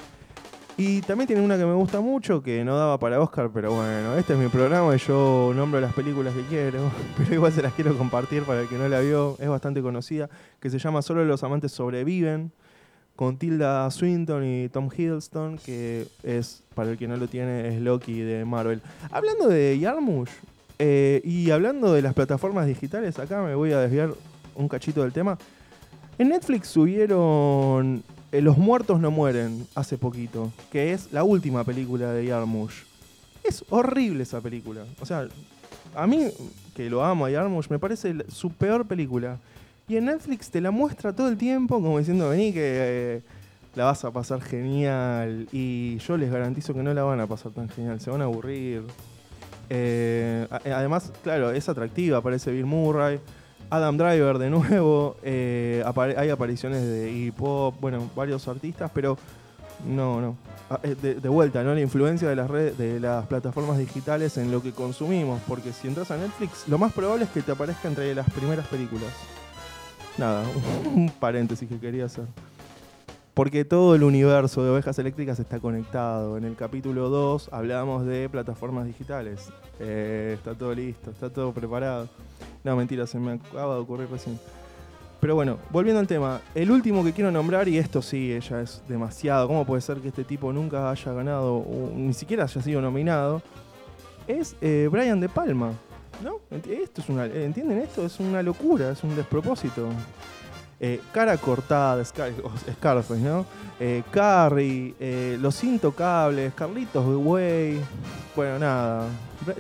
Y también tiene una que me gusta mucho, que no daba para Oscar, pero bueno, este es mi programa y yo nombro las películas que quiero, (laughs) pero igual se las quiero compartir para el que no la vio, es bastante conocida, que se llama Solo los amantes sobreviven, con Tilda Swinton y Tom Hiddleston, que es, para el que no lo tiene, es Loki de Marvel. Hablando de Yarmush, eh, y hablando de las plataformas digitales, acá me voy a desviar un cachito del tema. En Netflix subieron eh, Los muertos no mueren hace poquito, que es la última película de Yarmush. Es horrible esa película. O sea, a mí, que lo amo a Yarmush, me parece su peor película. Y en Netflix te la muestra todo el tiempo como diciendo, vení que eh, la vas a pasar genial. Y yo les garantizo que no la van a pasar tan genial, se van a aburrir. Eh, a- además, claro, es atractiva, aparece Bill Murray. Adam Driver de nuevo, eh, hay apariciones de Iggy Pop, bueno, varios artistas, pero No, no. Ah, eh, De, de vuelta, ¿no? La influencia de las redes, de las plataformas digitales en lo que consumimos. Porque si entras a Netflix, lo más probable es que te aparezca entre las primeras películas. Nada, (laughs) un paréntesis que quería hacer. Porque todo el universo de ovejas eléctricas está conectado. En el capítulo 2 hablamos de plataformas digitales. Eh, está todo listo, está todo preparado. No, mentira, se me acaba de ocurrir recién. Pero bueno, volviendo al tema, el último que quiero nombrar, y esto sí, ella es demasiado, ¿cómo puede ser que este tipo nunca haya ganado, ni siquiera haya sido nominado? Es eh, Brian De Palma, ¿no? Esto es una, ¿Entienden esto? Es una locura, es un despropósito. Eh, cara cortada, Scar- Scarface, ¿no? Eh, Carrie, eh, Los Intocables, Carlitos Way, bueno, nada,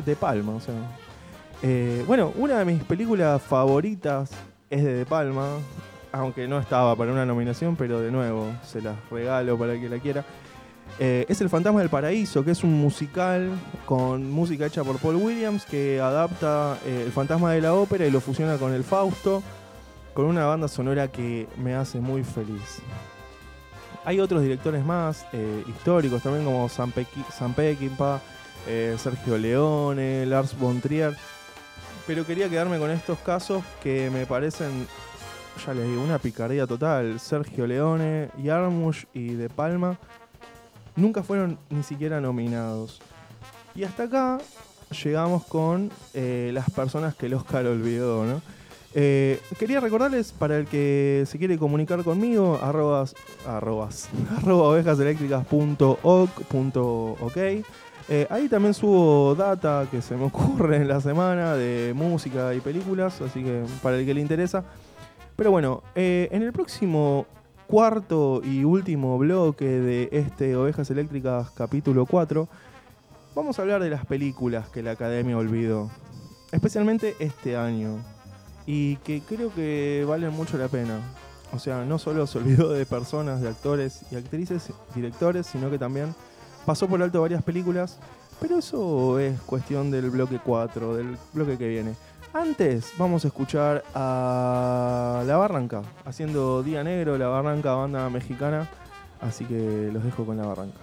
De Palma, o sea. Bueno, una de mis películas favoritas es de De Palma, aunque no estaba para una nominación, pero de nuevo se las regalo para el que la quiera. Es El Fantasma del Paraíso, que es un musical con música hecha por Paul Williams que adapta El Fantasma de la Ópera y lo fusiona con El Fausto, con una banda sonora que me hace muy feliz. Hay otros directores más eh, históricos también como Sam Peckinpah, eh, Sergio Leone, Lars von Trier. Pero quería quedarme con estos casos que me parecen, ya les digo, una picardía total. Sergio Leone, Yarmush y De Palma nunca fueron ni siquiera nominados. Y hasta acá llegamos con eh, las personas que el Oscar olvidó, ¿no? Eh, quería recordarles, para el que se quiere comunicar conmigo, arrobas, arrobas, (laughs) arroba ovejaseléctricas.org.ok. Eh, ahí también subo data que se me ocurre en la semana de música y películas, así que para el que le interesa. Pero bueno, eh, en el próximo cuarto y último bloque de este Ovejas Eléctricas capítulo 4, vamos a hablar de las películas que la Academia olvidó. Especialmente este año. Y que creo que valen mucho la pena. O sea, no solo se olvidó de personas, de actores y actrices, directores, sino que también pasó por alto varias películas. Pero eso es cuestión del bloque 4, del bloque que viene. Antes vamos a escuchar a La Barranca, haciendo Día Negro, La Barranca, banda mexicana. Así que los dejo con La Barranca.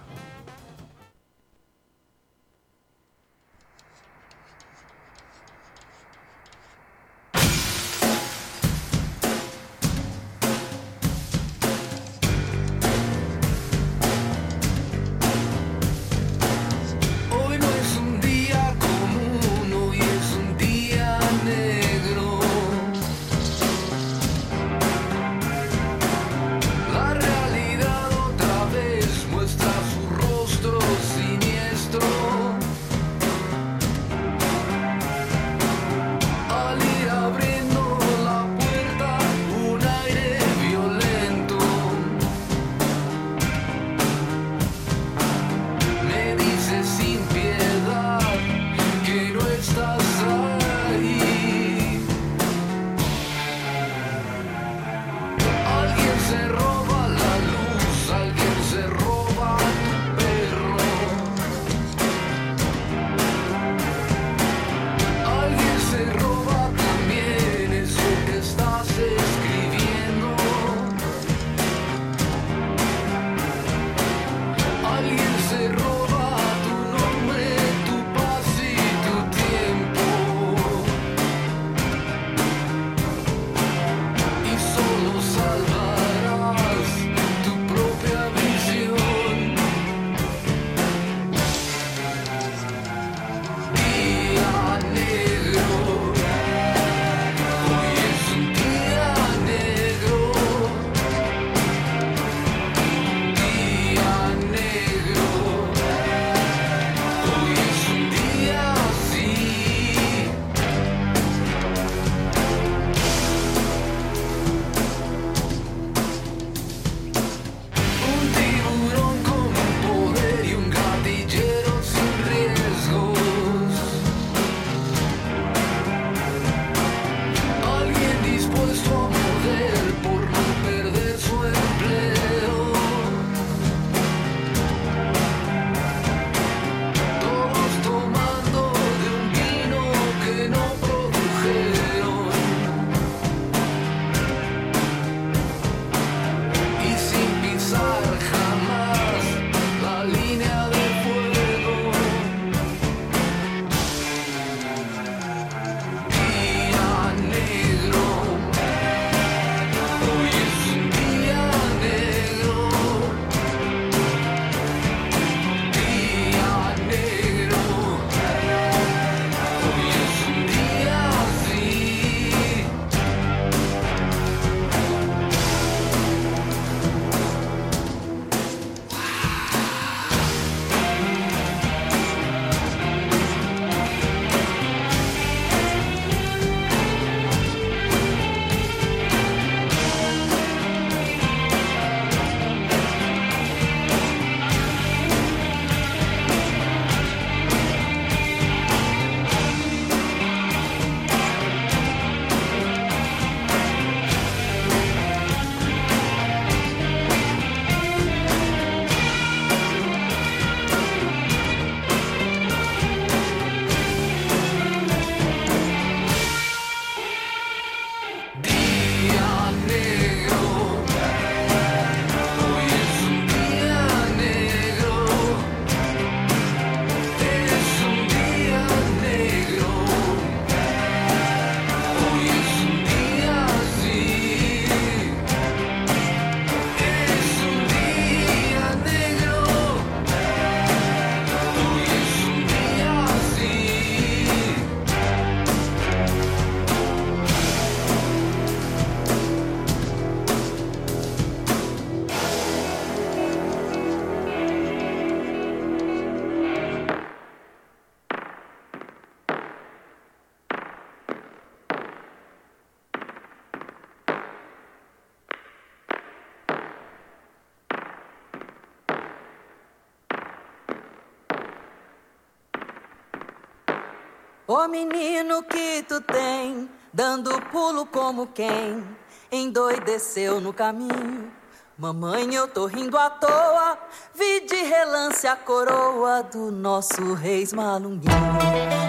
O menino que tu tem, dando pulo como quem endoideceu no caminho. Mamãe, eu tô rindo à toa, vi de relance a coroa do nosso reis malunguinho.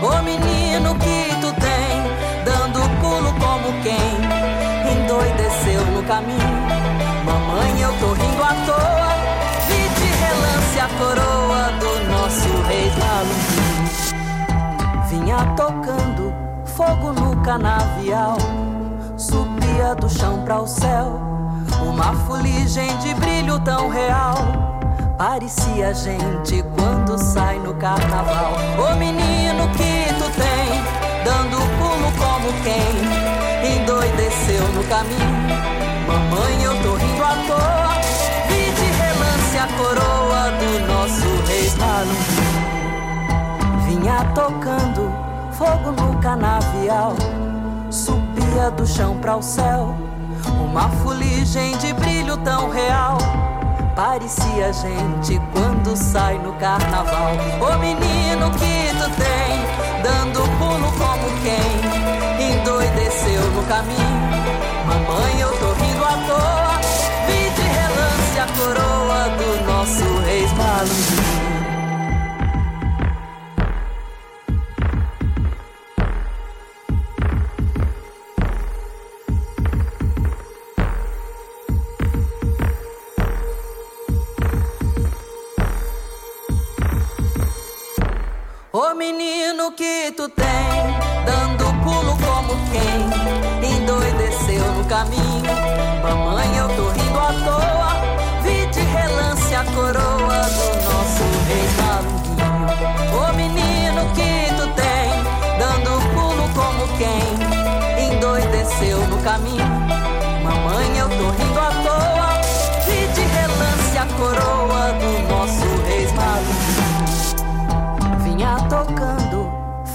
O menino que tu tem, dando pulo como quem endoideceu no caminho. Mamãe, eu tô rindo à toa, vi de relance a coroa do nosso reis malunguinho. Vinha tocando fogo no canavial, subia do chão para o céu uma fuligem de brilho tão real. Parecia gente quando sai no carnaval. O menino que tu tem, dando pulo como quem endoideceu no caminho. Mamãe, eu tô rindo à toa. Vi de relance a coroa do nosso rei Malum. Vinha tocando fogo no canavial. Subia do chão para o céu uma fuligem de brilho tão real. Parecia gente quando sai no carnaval. O menino que tu tem, dando pulo como quem endoideceu no caminho. Mamãe, eu tô rindo à toa. Vi de relance a coroa do nosso rei Malundinho. O menino que tu tem, dando pulo como quem endoideceu no caminho. Mamãe, eu tô rindo à toa, vi de relance a coroa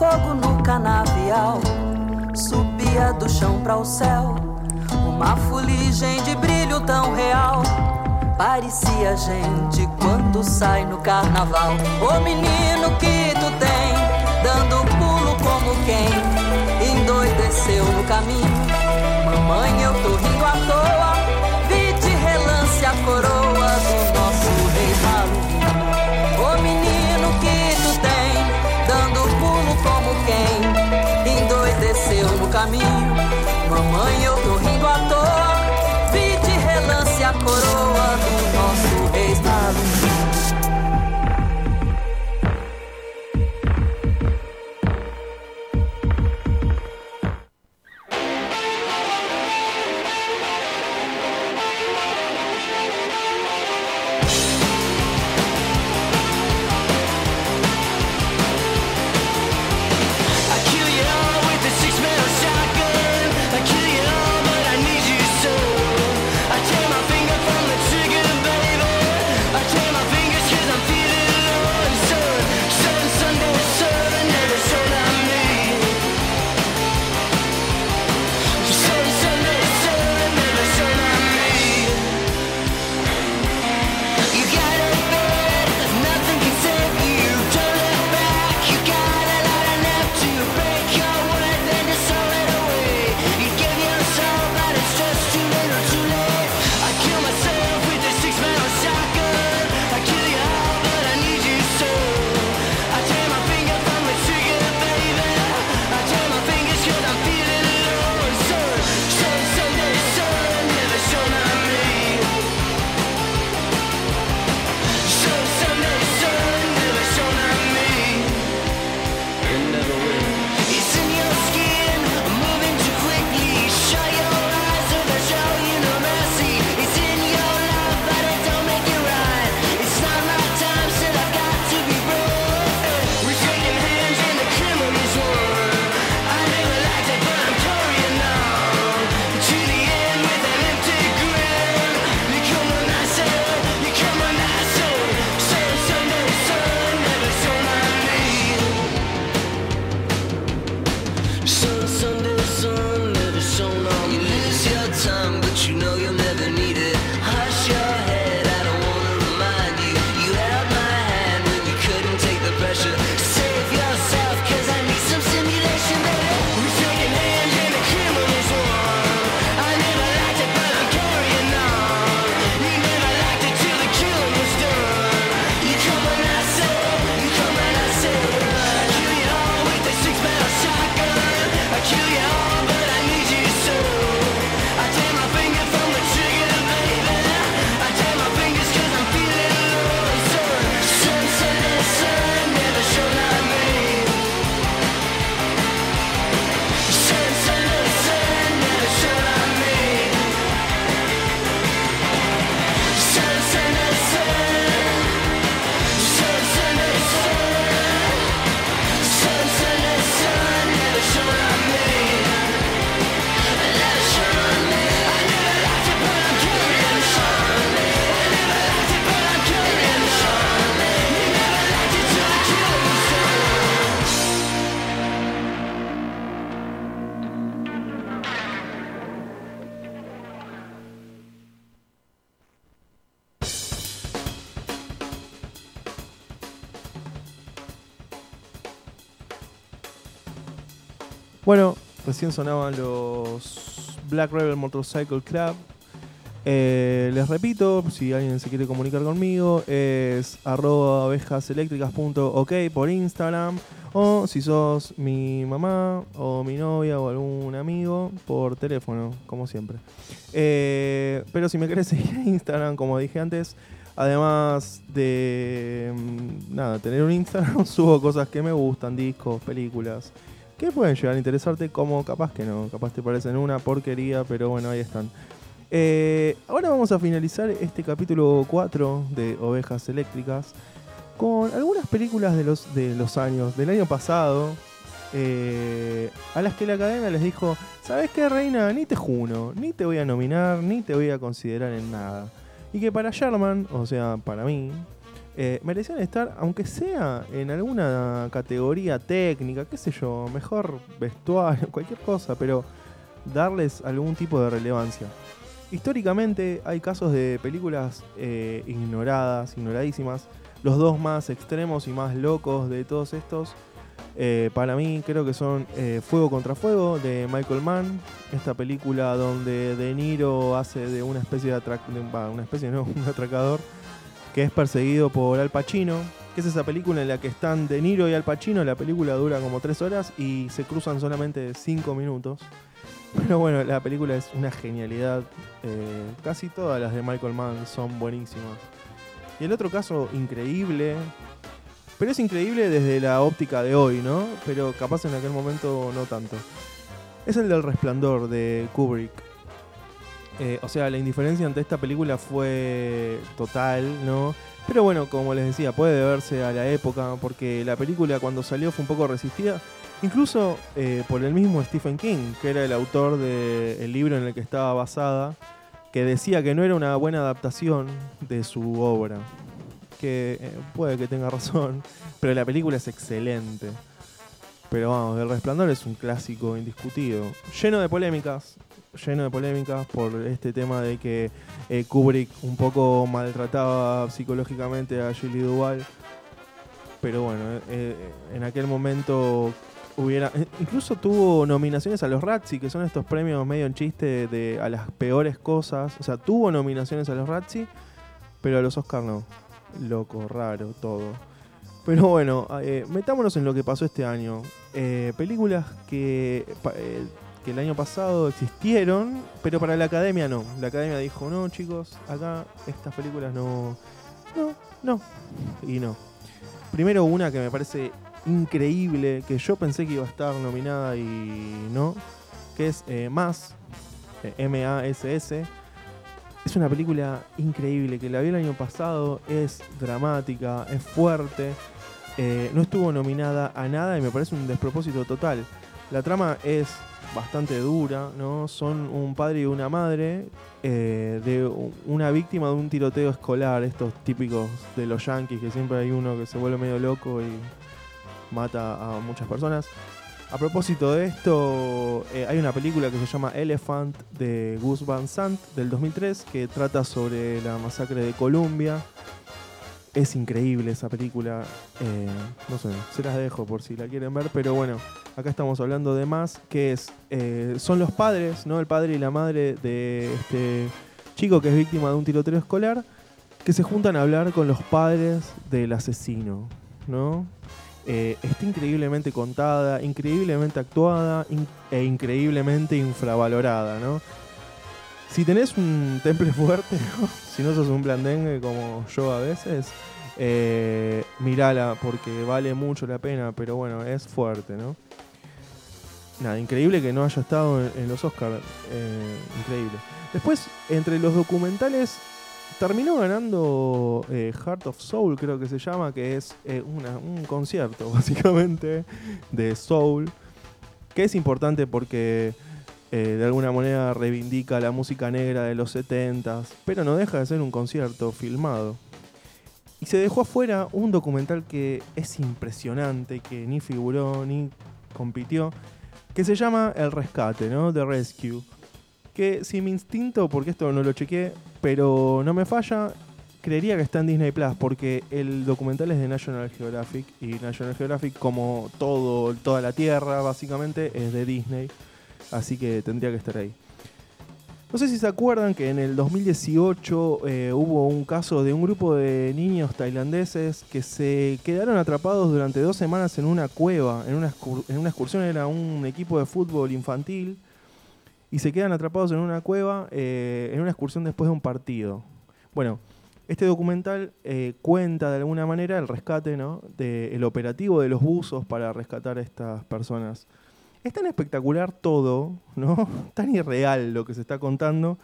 fogo no canavial. Subia do chão para o céu, uma fuligem de brilho tão real. Parecia gente quando sai no carnaval. O menino que tu tem, dando pulo como quem endoideceu no caminho. Mamãe, eu tô rindo à toa, endoideceu sonaban los Black Rebel Motorcycle Club. Eh, les repito, si alguien se quiere comunicar conmigo, es arroba por Instagram. O si sos mi mamá o mi novia o algún amigo, por teléfono, como siempre. Eh, pero si me querés seguir en Instagram, como dije antes, además de mm, nada, tener un Instagram, (laughs) subo cosas que me gustan, discos, películas, que pueden llegar a interesarte, como capaz que no, capaz te parecen una porquería, pero bueno, ahí están. Eh, ahora vamos a finalizar este capítulo 4 de Ovejas Eléctricas con algunas películas de los, de los años, del año pasado, eh, a las que la academia les dijo, ¿sabes qué, Reina? Ni te juno, ni te voy a nominar, ni te voy a considerar en nada. Y que para Sherman, o sea, para mí, eh, merecían estar, aunque sea en alguna categoría técnica, qué sé yo, mejor vestuario, (laughs) cualquier cosa, pero darles algún tipo de relevancia. Históricamente hay casos de películas eh, ignoradas, ignoradísimas. Los dos más extremos y más locos de todos estos, eh, para mí creo que son Fuego contra Fuego de Michael Mann, esta película donde De Niro hace de una especie de, especie no, (laughs) un atracador que es perseguido por Al Pacino, que es esa película en la que están De Niro y Al Pacino, la película dura como tres horas y se cruzan solamente cinco minutos. Pero bueno, la película es una genialidad. Eh, casi todas las de Michael Mann son buenísimas. Y el otro caso increíble, pero es increíble desde la óptica de hoy, ¿no? Pero capaz en aquel momento no tanto. Es el del resplandor de Kubrick. Eh, o sea, la indiferencia ante esta película fue total, ¿no? Pero bueno, como les decía, puede deberse a la época, porque la película cuando salió fue un poco resistida. Incluso eh, por el mismo Stephen King, que era el autor del libro en el que estaba basada, que decía que no era una buena adaptación de su obra. Que eh, puede que tenga razón, (laughs) pero la película es excelente. Pero vamos, El Resplandor es un clásico indiscutido. Lleno de polémicas, lleno de polémicas por este tema de que eh, Kubrick un poco maltrataba psicológicamente a Julie Duval. Pero bueno, eh, en aquel momento hubiera. eh, Incluso tuvo nominaciones a los Razzie, que son estos premios medio en chiste de a las peores cosas. O sea, tuvo nominaciones a los Razzie, pero a los Oscar no. Loco, raro, todo. Pero bueno, eh, metámonos en lo que pasó este año. Eh, películas que, eh, que el año pasado existieron, pero para la academia no. La academia dijo, no chicos, acá estas películas no... No, no. Y no. Primero una que me parece increíble, que yo pensé que iba a estar nominada y no, que es eh, Más, eh, M-A-S-S. Es una película increíble que la vi el año pasado, es dramática, es fuerte, eh, no estuvo nominada a nada y me parece un despropósito total. La trama es bastante dura, ¿no? Son un padre y una madre eh, de una víctima de un tiroteo escolar, estos típicos de los yankees, que siempre hay uno que se vuelve medio loco y mata a muchas personas. A propósito de esto, eh, hay una película que se llama Elephant de Gus Van Sant del 2003 que trata sobre la masacre de Columbia. Es increíble esa película. eh, no sé, se las dejo por si la quieren ver, pero bueno, acá estamos hablando de más, que es eh, son los padres, ¿no? El padre y la madre de este chico que es víctima de un tiroteo escolar, que se juntan a hablar con los padres del asesino, ¿no? Eh, está increíblemente contada, increíblemente actuada e increíblemente infravalorada, ¿no? Si tenés un temple (laughs) fuerte. Si no sos un blandengue como yo a veces, eh, mirala porque vale mucho la pena, pero bueno, es fuerte, ¿no? Nada, increíble que no haya estado en, los Oscars, increíble. Después, entre los documentales, terminó ganando eh, Heart of Soul, creo que se llama, que es eh, un concierto, (laughs) básicamente, de Soul, que es importante porque eh, de alguna manera reivindica la música negra de los 70s, pero no deja de ser un concierto filmado. Y se dejó afuera un documental que es impresionante, que ni figuró ni compitió, que se llama El Rescate, ¿no? The Rescue. Que si mi instinto, porque esto no lo chequeé, pero no me falla, creería que está en Disney Plus porque el documental es de National Geographic y National Geographic, como todo, toda la Tierra, básicamente, es de Disney. Así que tendría que estar ahí. No sé si se acuerdan que en el 2018 eh, hubo un caso de un grupo de niños tailandeses que se quedaron atrapados durante dos semanas en una cueva, en una, en una excursión, era un equipo de fútbol infantil, y se quedan atrapados en una cueva eh, en una excursión después de un partido. Bueno, este documental eh, cuenta de alguna manera el rescate, ¿no? del operativo de los buzos para rescatar a estas personas. Es tan espectacular todo, ¿no? (laughs) Tan irreal lo que se está contando,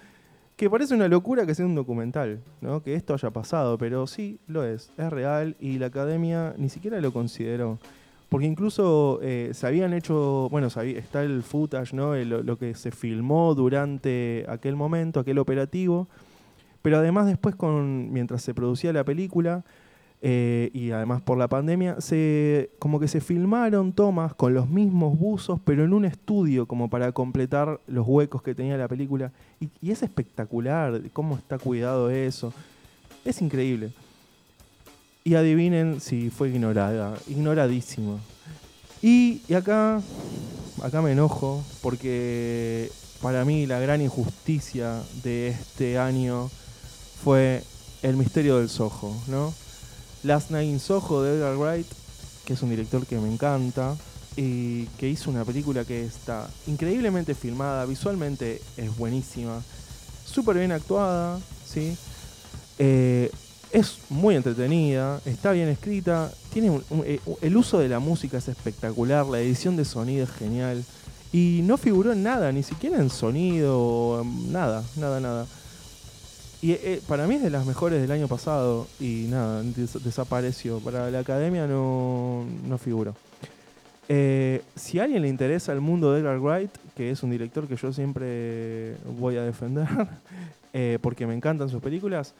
que parece una locura que sea un documental, ¿no? Que esto haya pasado, pero sí lo es, es real y la academia ni siquiera lo consideró. Porque incluso eh, se habían hecho, bueno, está el footage, ¿no? Lo, que se filmó durante aquel momento, aquel operativo. Pero además después, mientras se producía la película, eh, y además por la pandemia, se, como que se filmaron tomas con los mismos buzos, pero en un estudio, como para completar los huecos que tenía la película. Y, es espectacular cómo está cuidado eso. Es increíble. Y adivinen si fue ignorada, ignoradísima. Y, acá, acá me enojo, porque para mí la gran injusticia de este año fue El misterio del Soho, ¿no? Last Night in Soho de Edgar Wright, que es un director que me encanta y que hizo una película que está increíblemente filmada, visualmente es buenísima, súper bien actuada, ¿sí? Eh, es muy entretenida, está bien escrita, tiene un- un- eh, el uso de la música es espectacular, la edición de sonido es genial y no figuró en nada, ni siquiera en sonido, nada, nada, nada. Y eh, para mí es de las mejores del año pasado y nada, des- desapareció. Para la academia no, no. Eh, si a alguien le interesa el mundo de Edgar Wright, que es un director que yo siempre voy a defender, (laughs) eh, porque me encantan sus películas,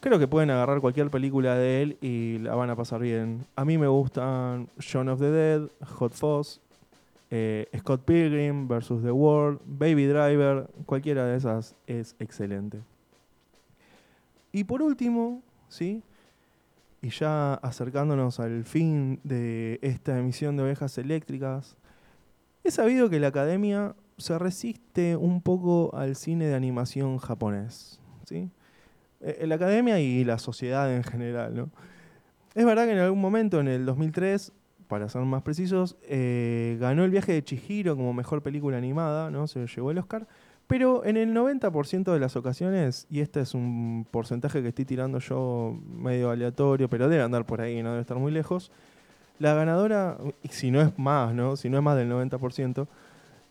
creo que pueden agarrar cualquier película de él y la van a pasar bien. A mí me gustan Shaun of the Dead, Hot Fuzz, Scott Pilgrim vs. The World, Baby Driver, cualquiera de esas es excelente. Y por último, ¿sí? Y ya acercándonos al fin de esta emisión de Ovejas Eléctricas, he sabido que la academia se resiste un poco al cine de animación japonés, ¿sí? Eh, La academia y la sociedad en general, ¿no? Es verdad que en algún momento, en el 2003, para ser más precisos, eh, ganó el viaje de Chihiro como mejor película animada, ¿no? Se llevó el Oscar. Pero en el 90% de las ocasiones, y este es un porcentaje que estoy tirando yo medio aleatorio, pero debe andar por ahí, no debe estar muy lejos, la ganadora, si no es más, ¿no? Si no es más del 90%,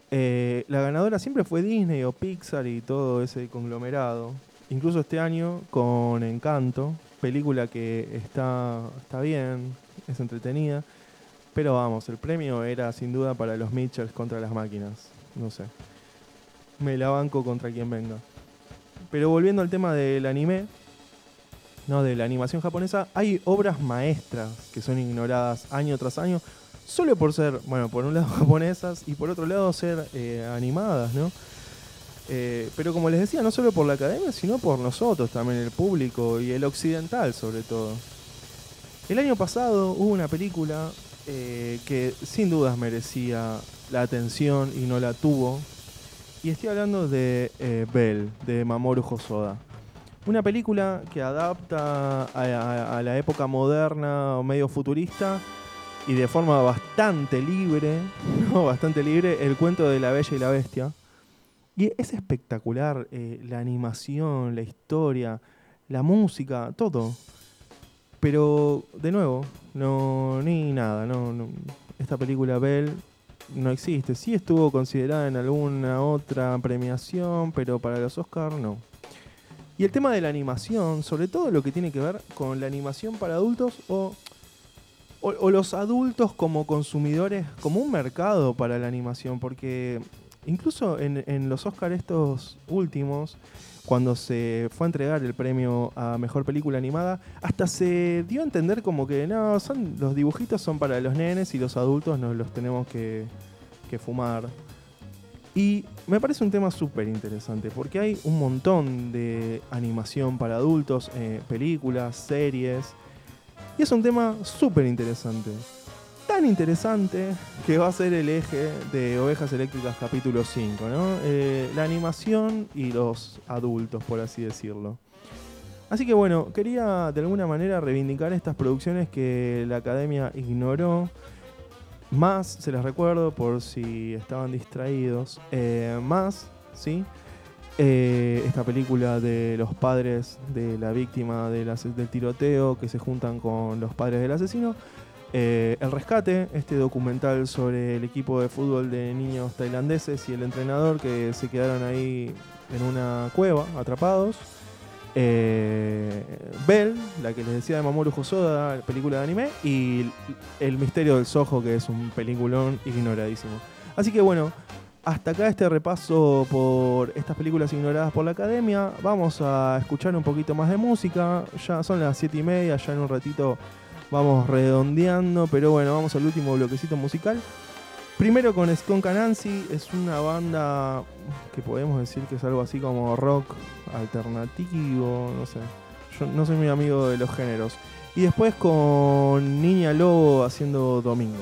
eh, la ganadora siempre fue Disney o Pixar y todo ese conglomerado. Incluso este año con Encanto, película que está, está bien, es entretenida, pero vamos, el premio era sin duda para los Mitchells contra las máquinas, no sé me la banco contra quien venga. Pero volviendo al tema del anime, no de la animación japonesa, hay obras maestras que son ignoradas año tras año, solo por ser, bueno, por un lado (laughs) japonesas y por otro lado ser eh, animadas, ¿no? Eh, pero como les decía, no solo por la academia, sino por nosotros también, el público y el occidental sobre todo. El año pasado hubo una película eh, que sin dudas merecía la atención y no la tuvo, y estoy hablando de eh, Bell, de Mamoru Hosoda. Una película que adapta a, la época moderna o medio futurista y de forma bastante libre, (laughs) bastante libre, el cuento de la Bella y la Bestia. Y es espectacular eh, la animación, la historia, la música, todo. Pero, de nuevo, no, ni nada. No- esta película Bell no existe. Sí estuvo considerada en alguna otra premiación, pero para los Oscars no. Y el tema de la animación, sobre todo lo que tiene que ver con la animación para adultos o, o, o los adultos como consumidores, como un mercado para la animación, porque incluso en, en los Oscars estos últimos, cuando se fue a entregar el premio a Mejor Película Animada, hasta se dio a entender como que no, son, los dibujitos son para los nenes y los adultos nos los tenemos que, que fumar. Y me parece un tema súper interesante porque hay un montón de animación para adultos, eh, películas, series. Y es un tema súper interesante. Interesante que va a ser el eje de Ovejas Eléctricas capítulo 5, ¿no? Eh, la animación y los adultos, por así decirlo. Así que bueno, quería de alguna manera reivindicar estas producciones que la academia ignoró. Más, se les recuerdo por si estaban distraídos, eh, más, ¿sí? Eh, esta película de los padres de la víctima del tiroteo que se juntan con los padres del asesino. Eh, el Rescate, este documental sobre el equipo de fútbol de niños tailandeses y el entrenador que se quedaron ahí en una cueva, atrapados. Eh, Bell, la que les decía de Mamoru Hosoda, película de anime, y El misterio del Soho, que es un peliculón ignoradísimo. Así que bueno, hasta acá este repaso por estas películas ignoradas por la academia. Vamos a escuchar un poquito más de música. Ya son las 7 y media, ya en un ratito vamos redondeando, pero bueno, vamos al último bloquecito musical. Primero con Skunk Anansi, es una banda que podemos decir que es algo así como rock alternativo, no sé. Yo no soy muy amigo de los géneros. Y después con Niña Lobo haciendo Domingo.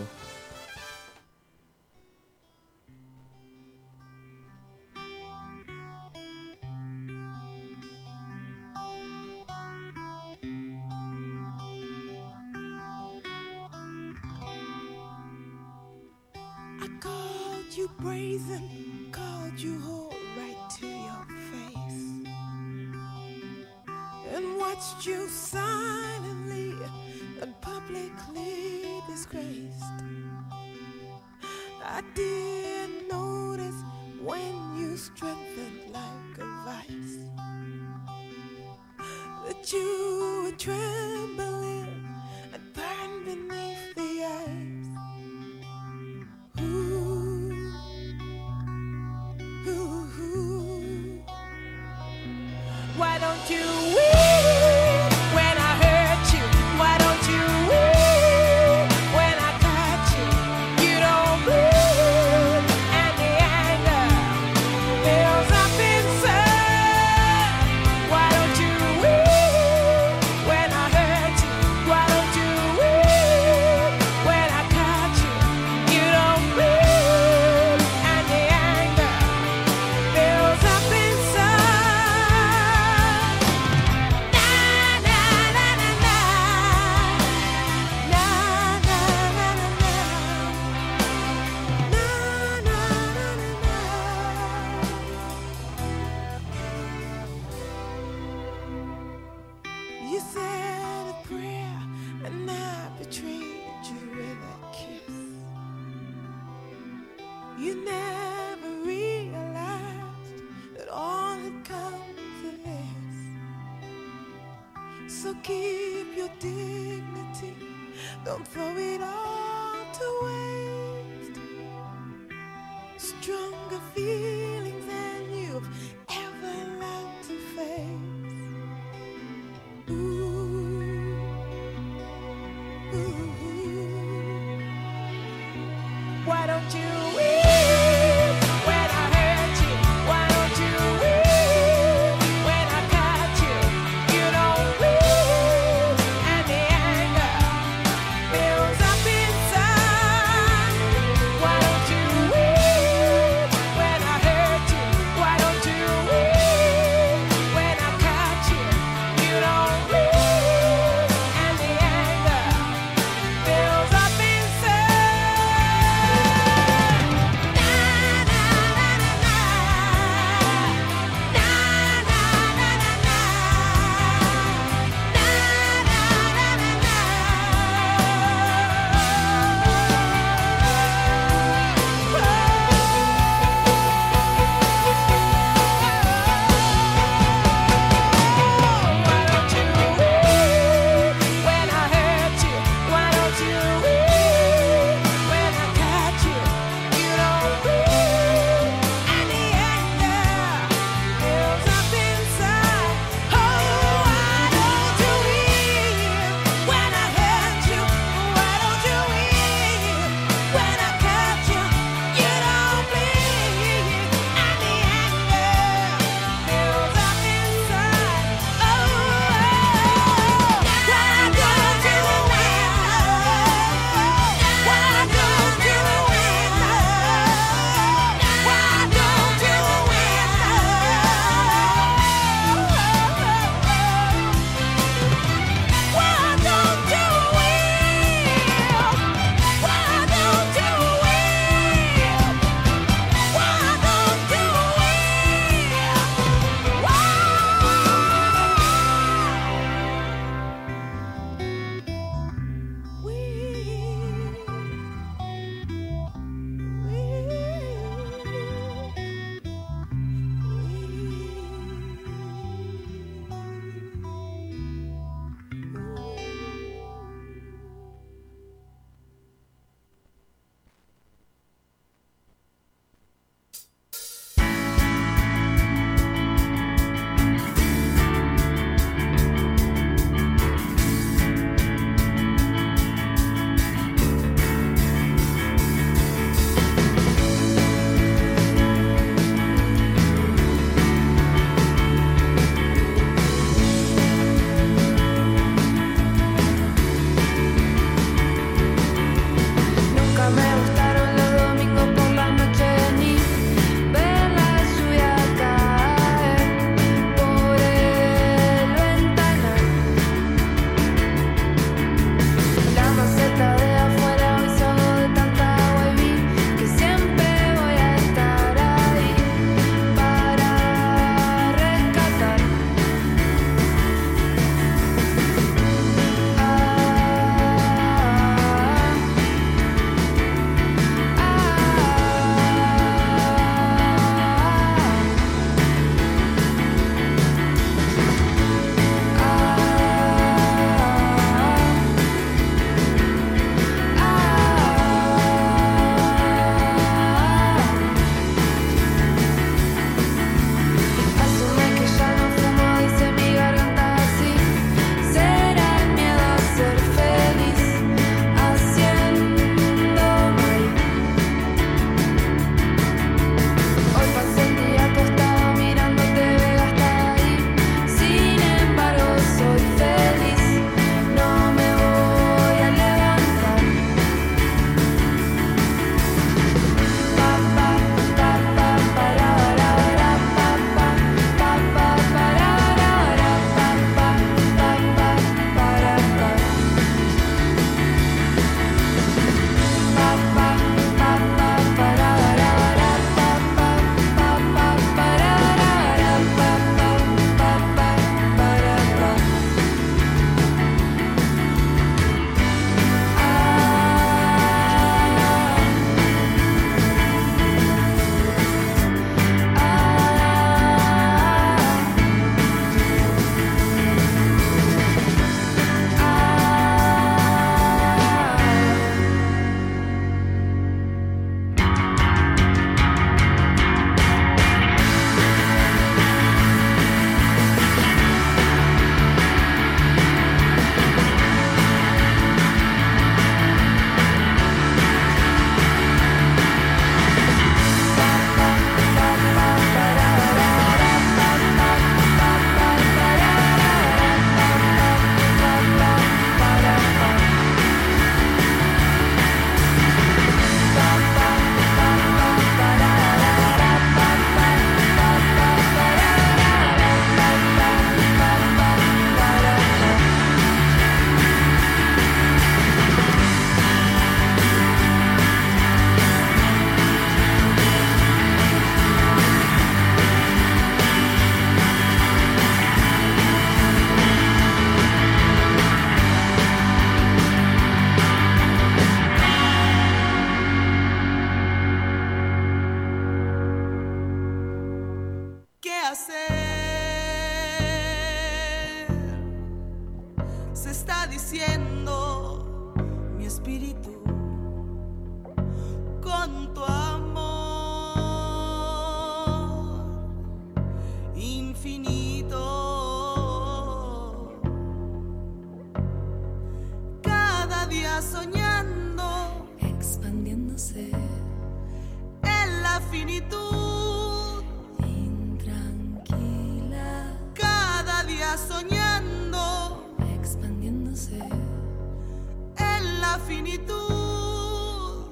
Brazen, called you whole right to your face, and watched you silently and publicly disgraced. I didn't notice when you strengthened like a vice that you were trembling to win. around you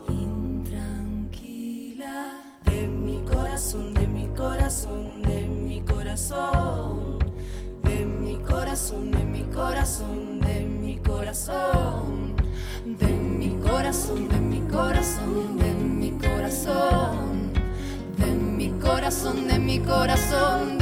intranquila, De mi corazón, de mi corazón, de mi corazón. De mi corazón, de mi corazón, de mi corazón. de mi corazón, de mi corazón, de mi corazón, de mi corazón, de mi corazón,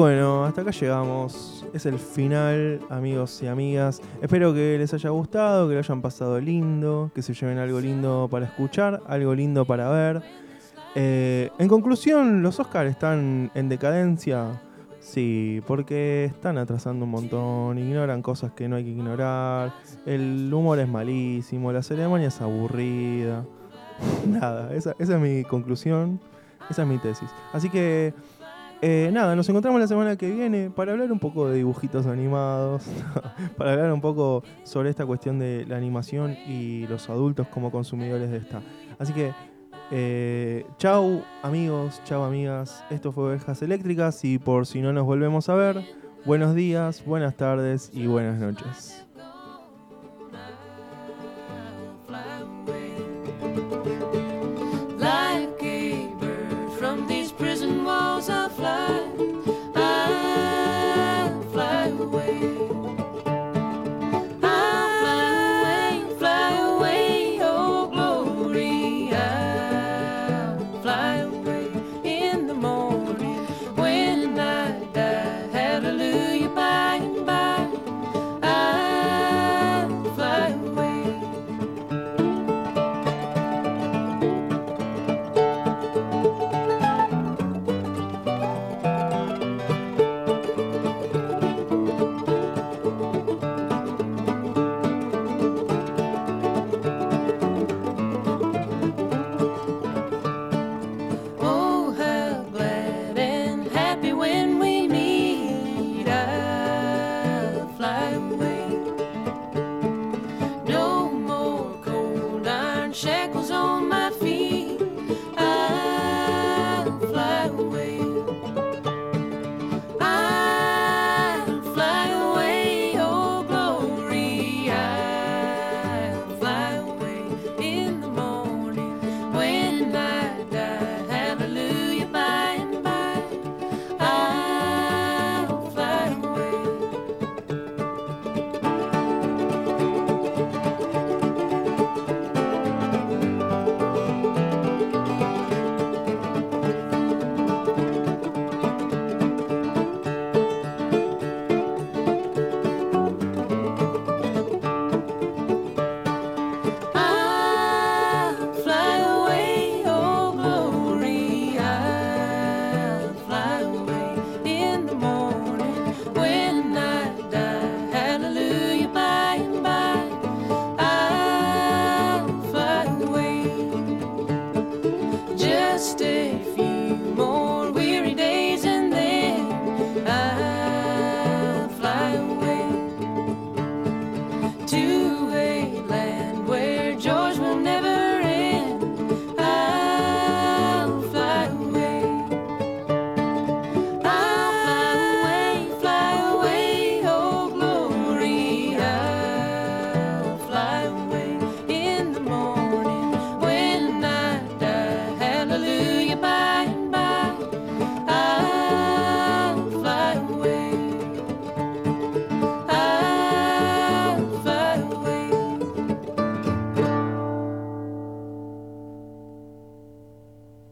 bueno, hasta acá llegamos. Es el final, amigos y amigas. Espero que les haya gustado, que lo hayan pasado lindo, que se lleven algo lindo para escuchar, algo lindo para ver. Eh, en conclusión, los Oscars están en decadencia. Sí, porque están atrasando un montón, ignoran cosas que no hay que ignorar, el humor es malísimo, la ceremonia es aburrida. (laughs) Nada, esa, esa es mi conclusión, esa es mi tesis. Así que, eh, nada, nos encontramos la semana que viene para hablar un poco de dibujitos animados, (laughs) para hablar un poco sobre esta cuestión de la animación y los adultos como consumidores de esta. Así que, eh, chau amigos, chau amigas, esto fue Ovejas Eléctricas y por si no nos volvemos a ver, buenos días, buenas tardes y buenas noches.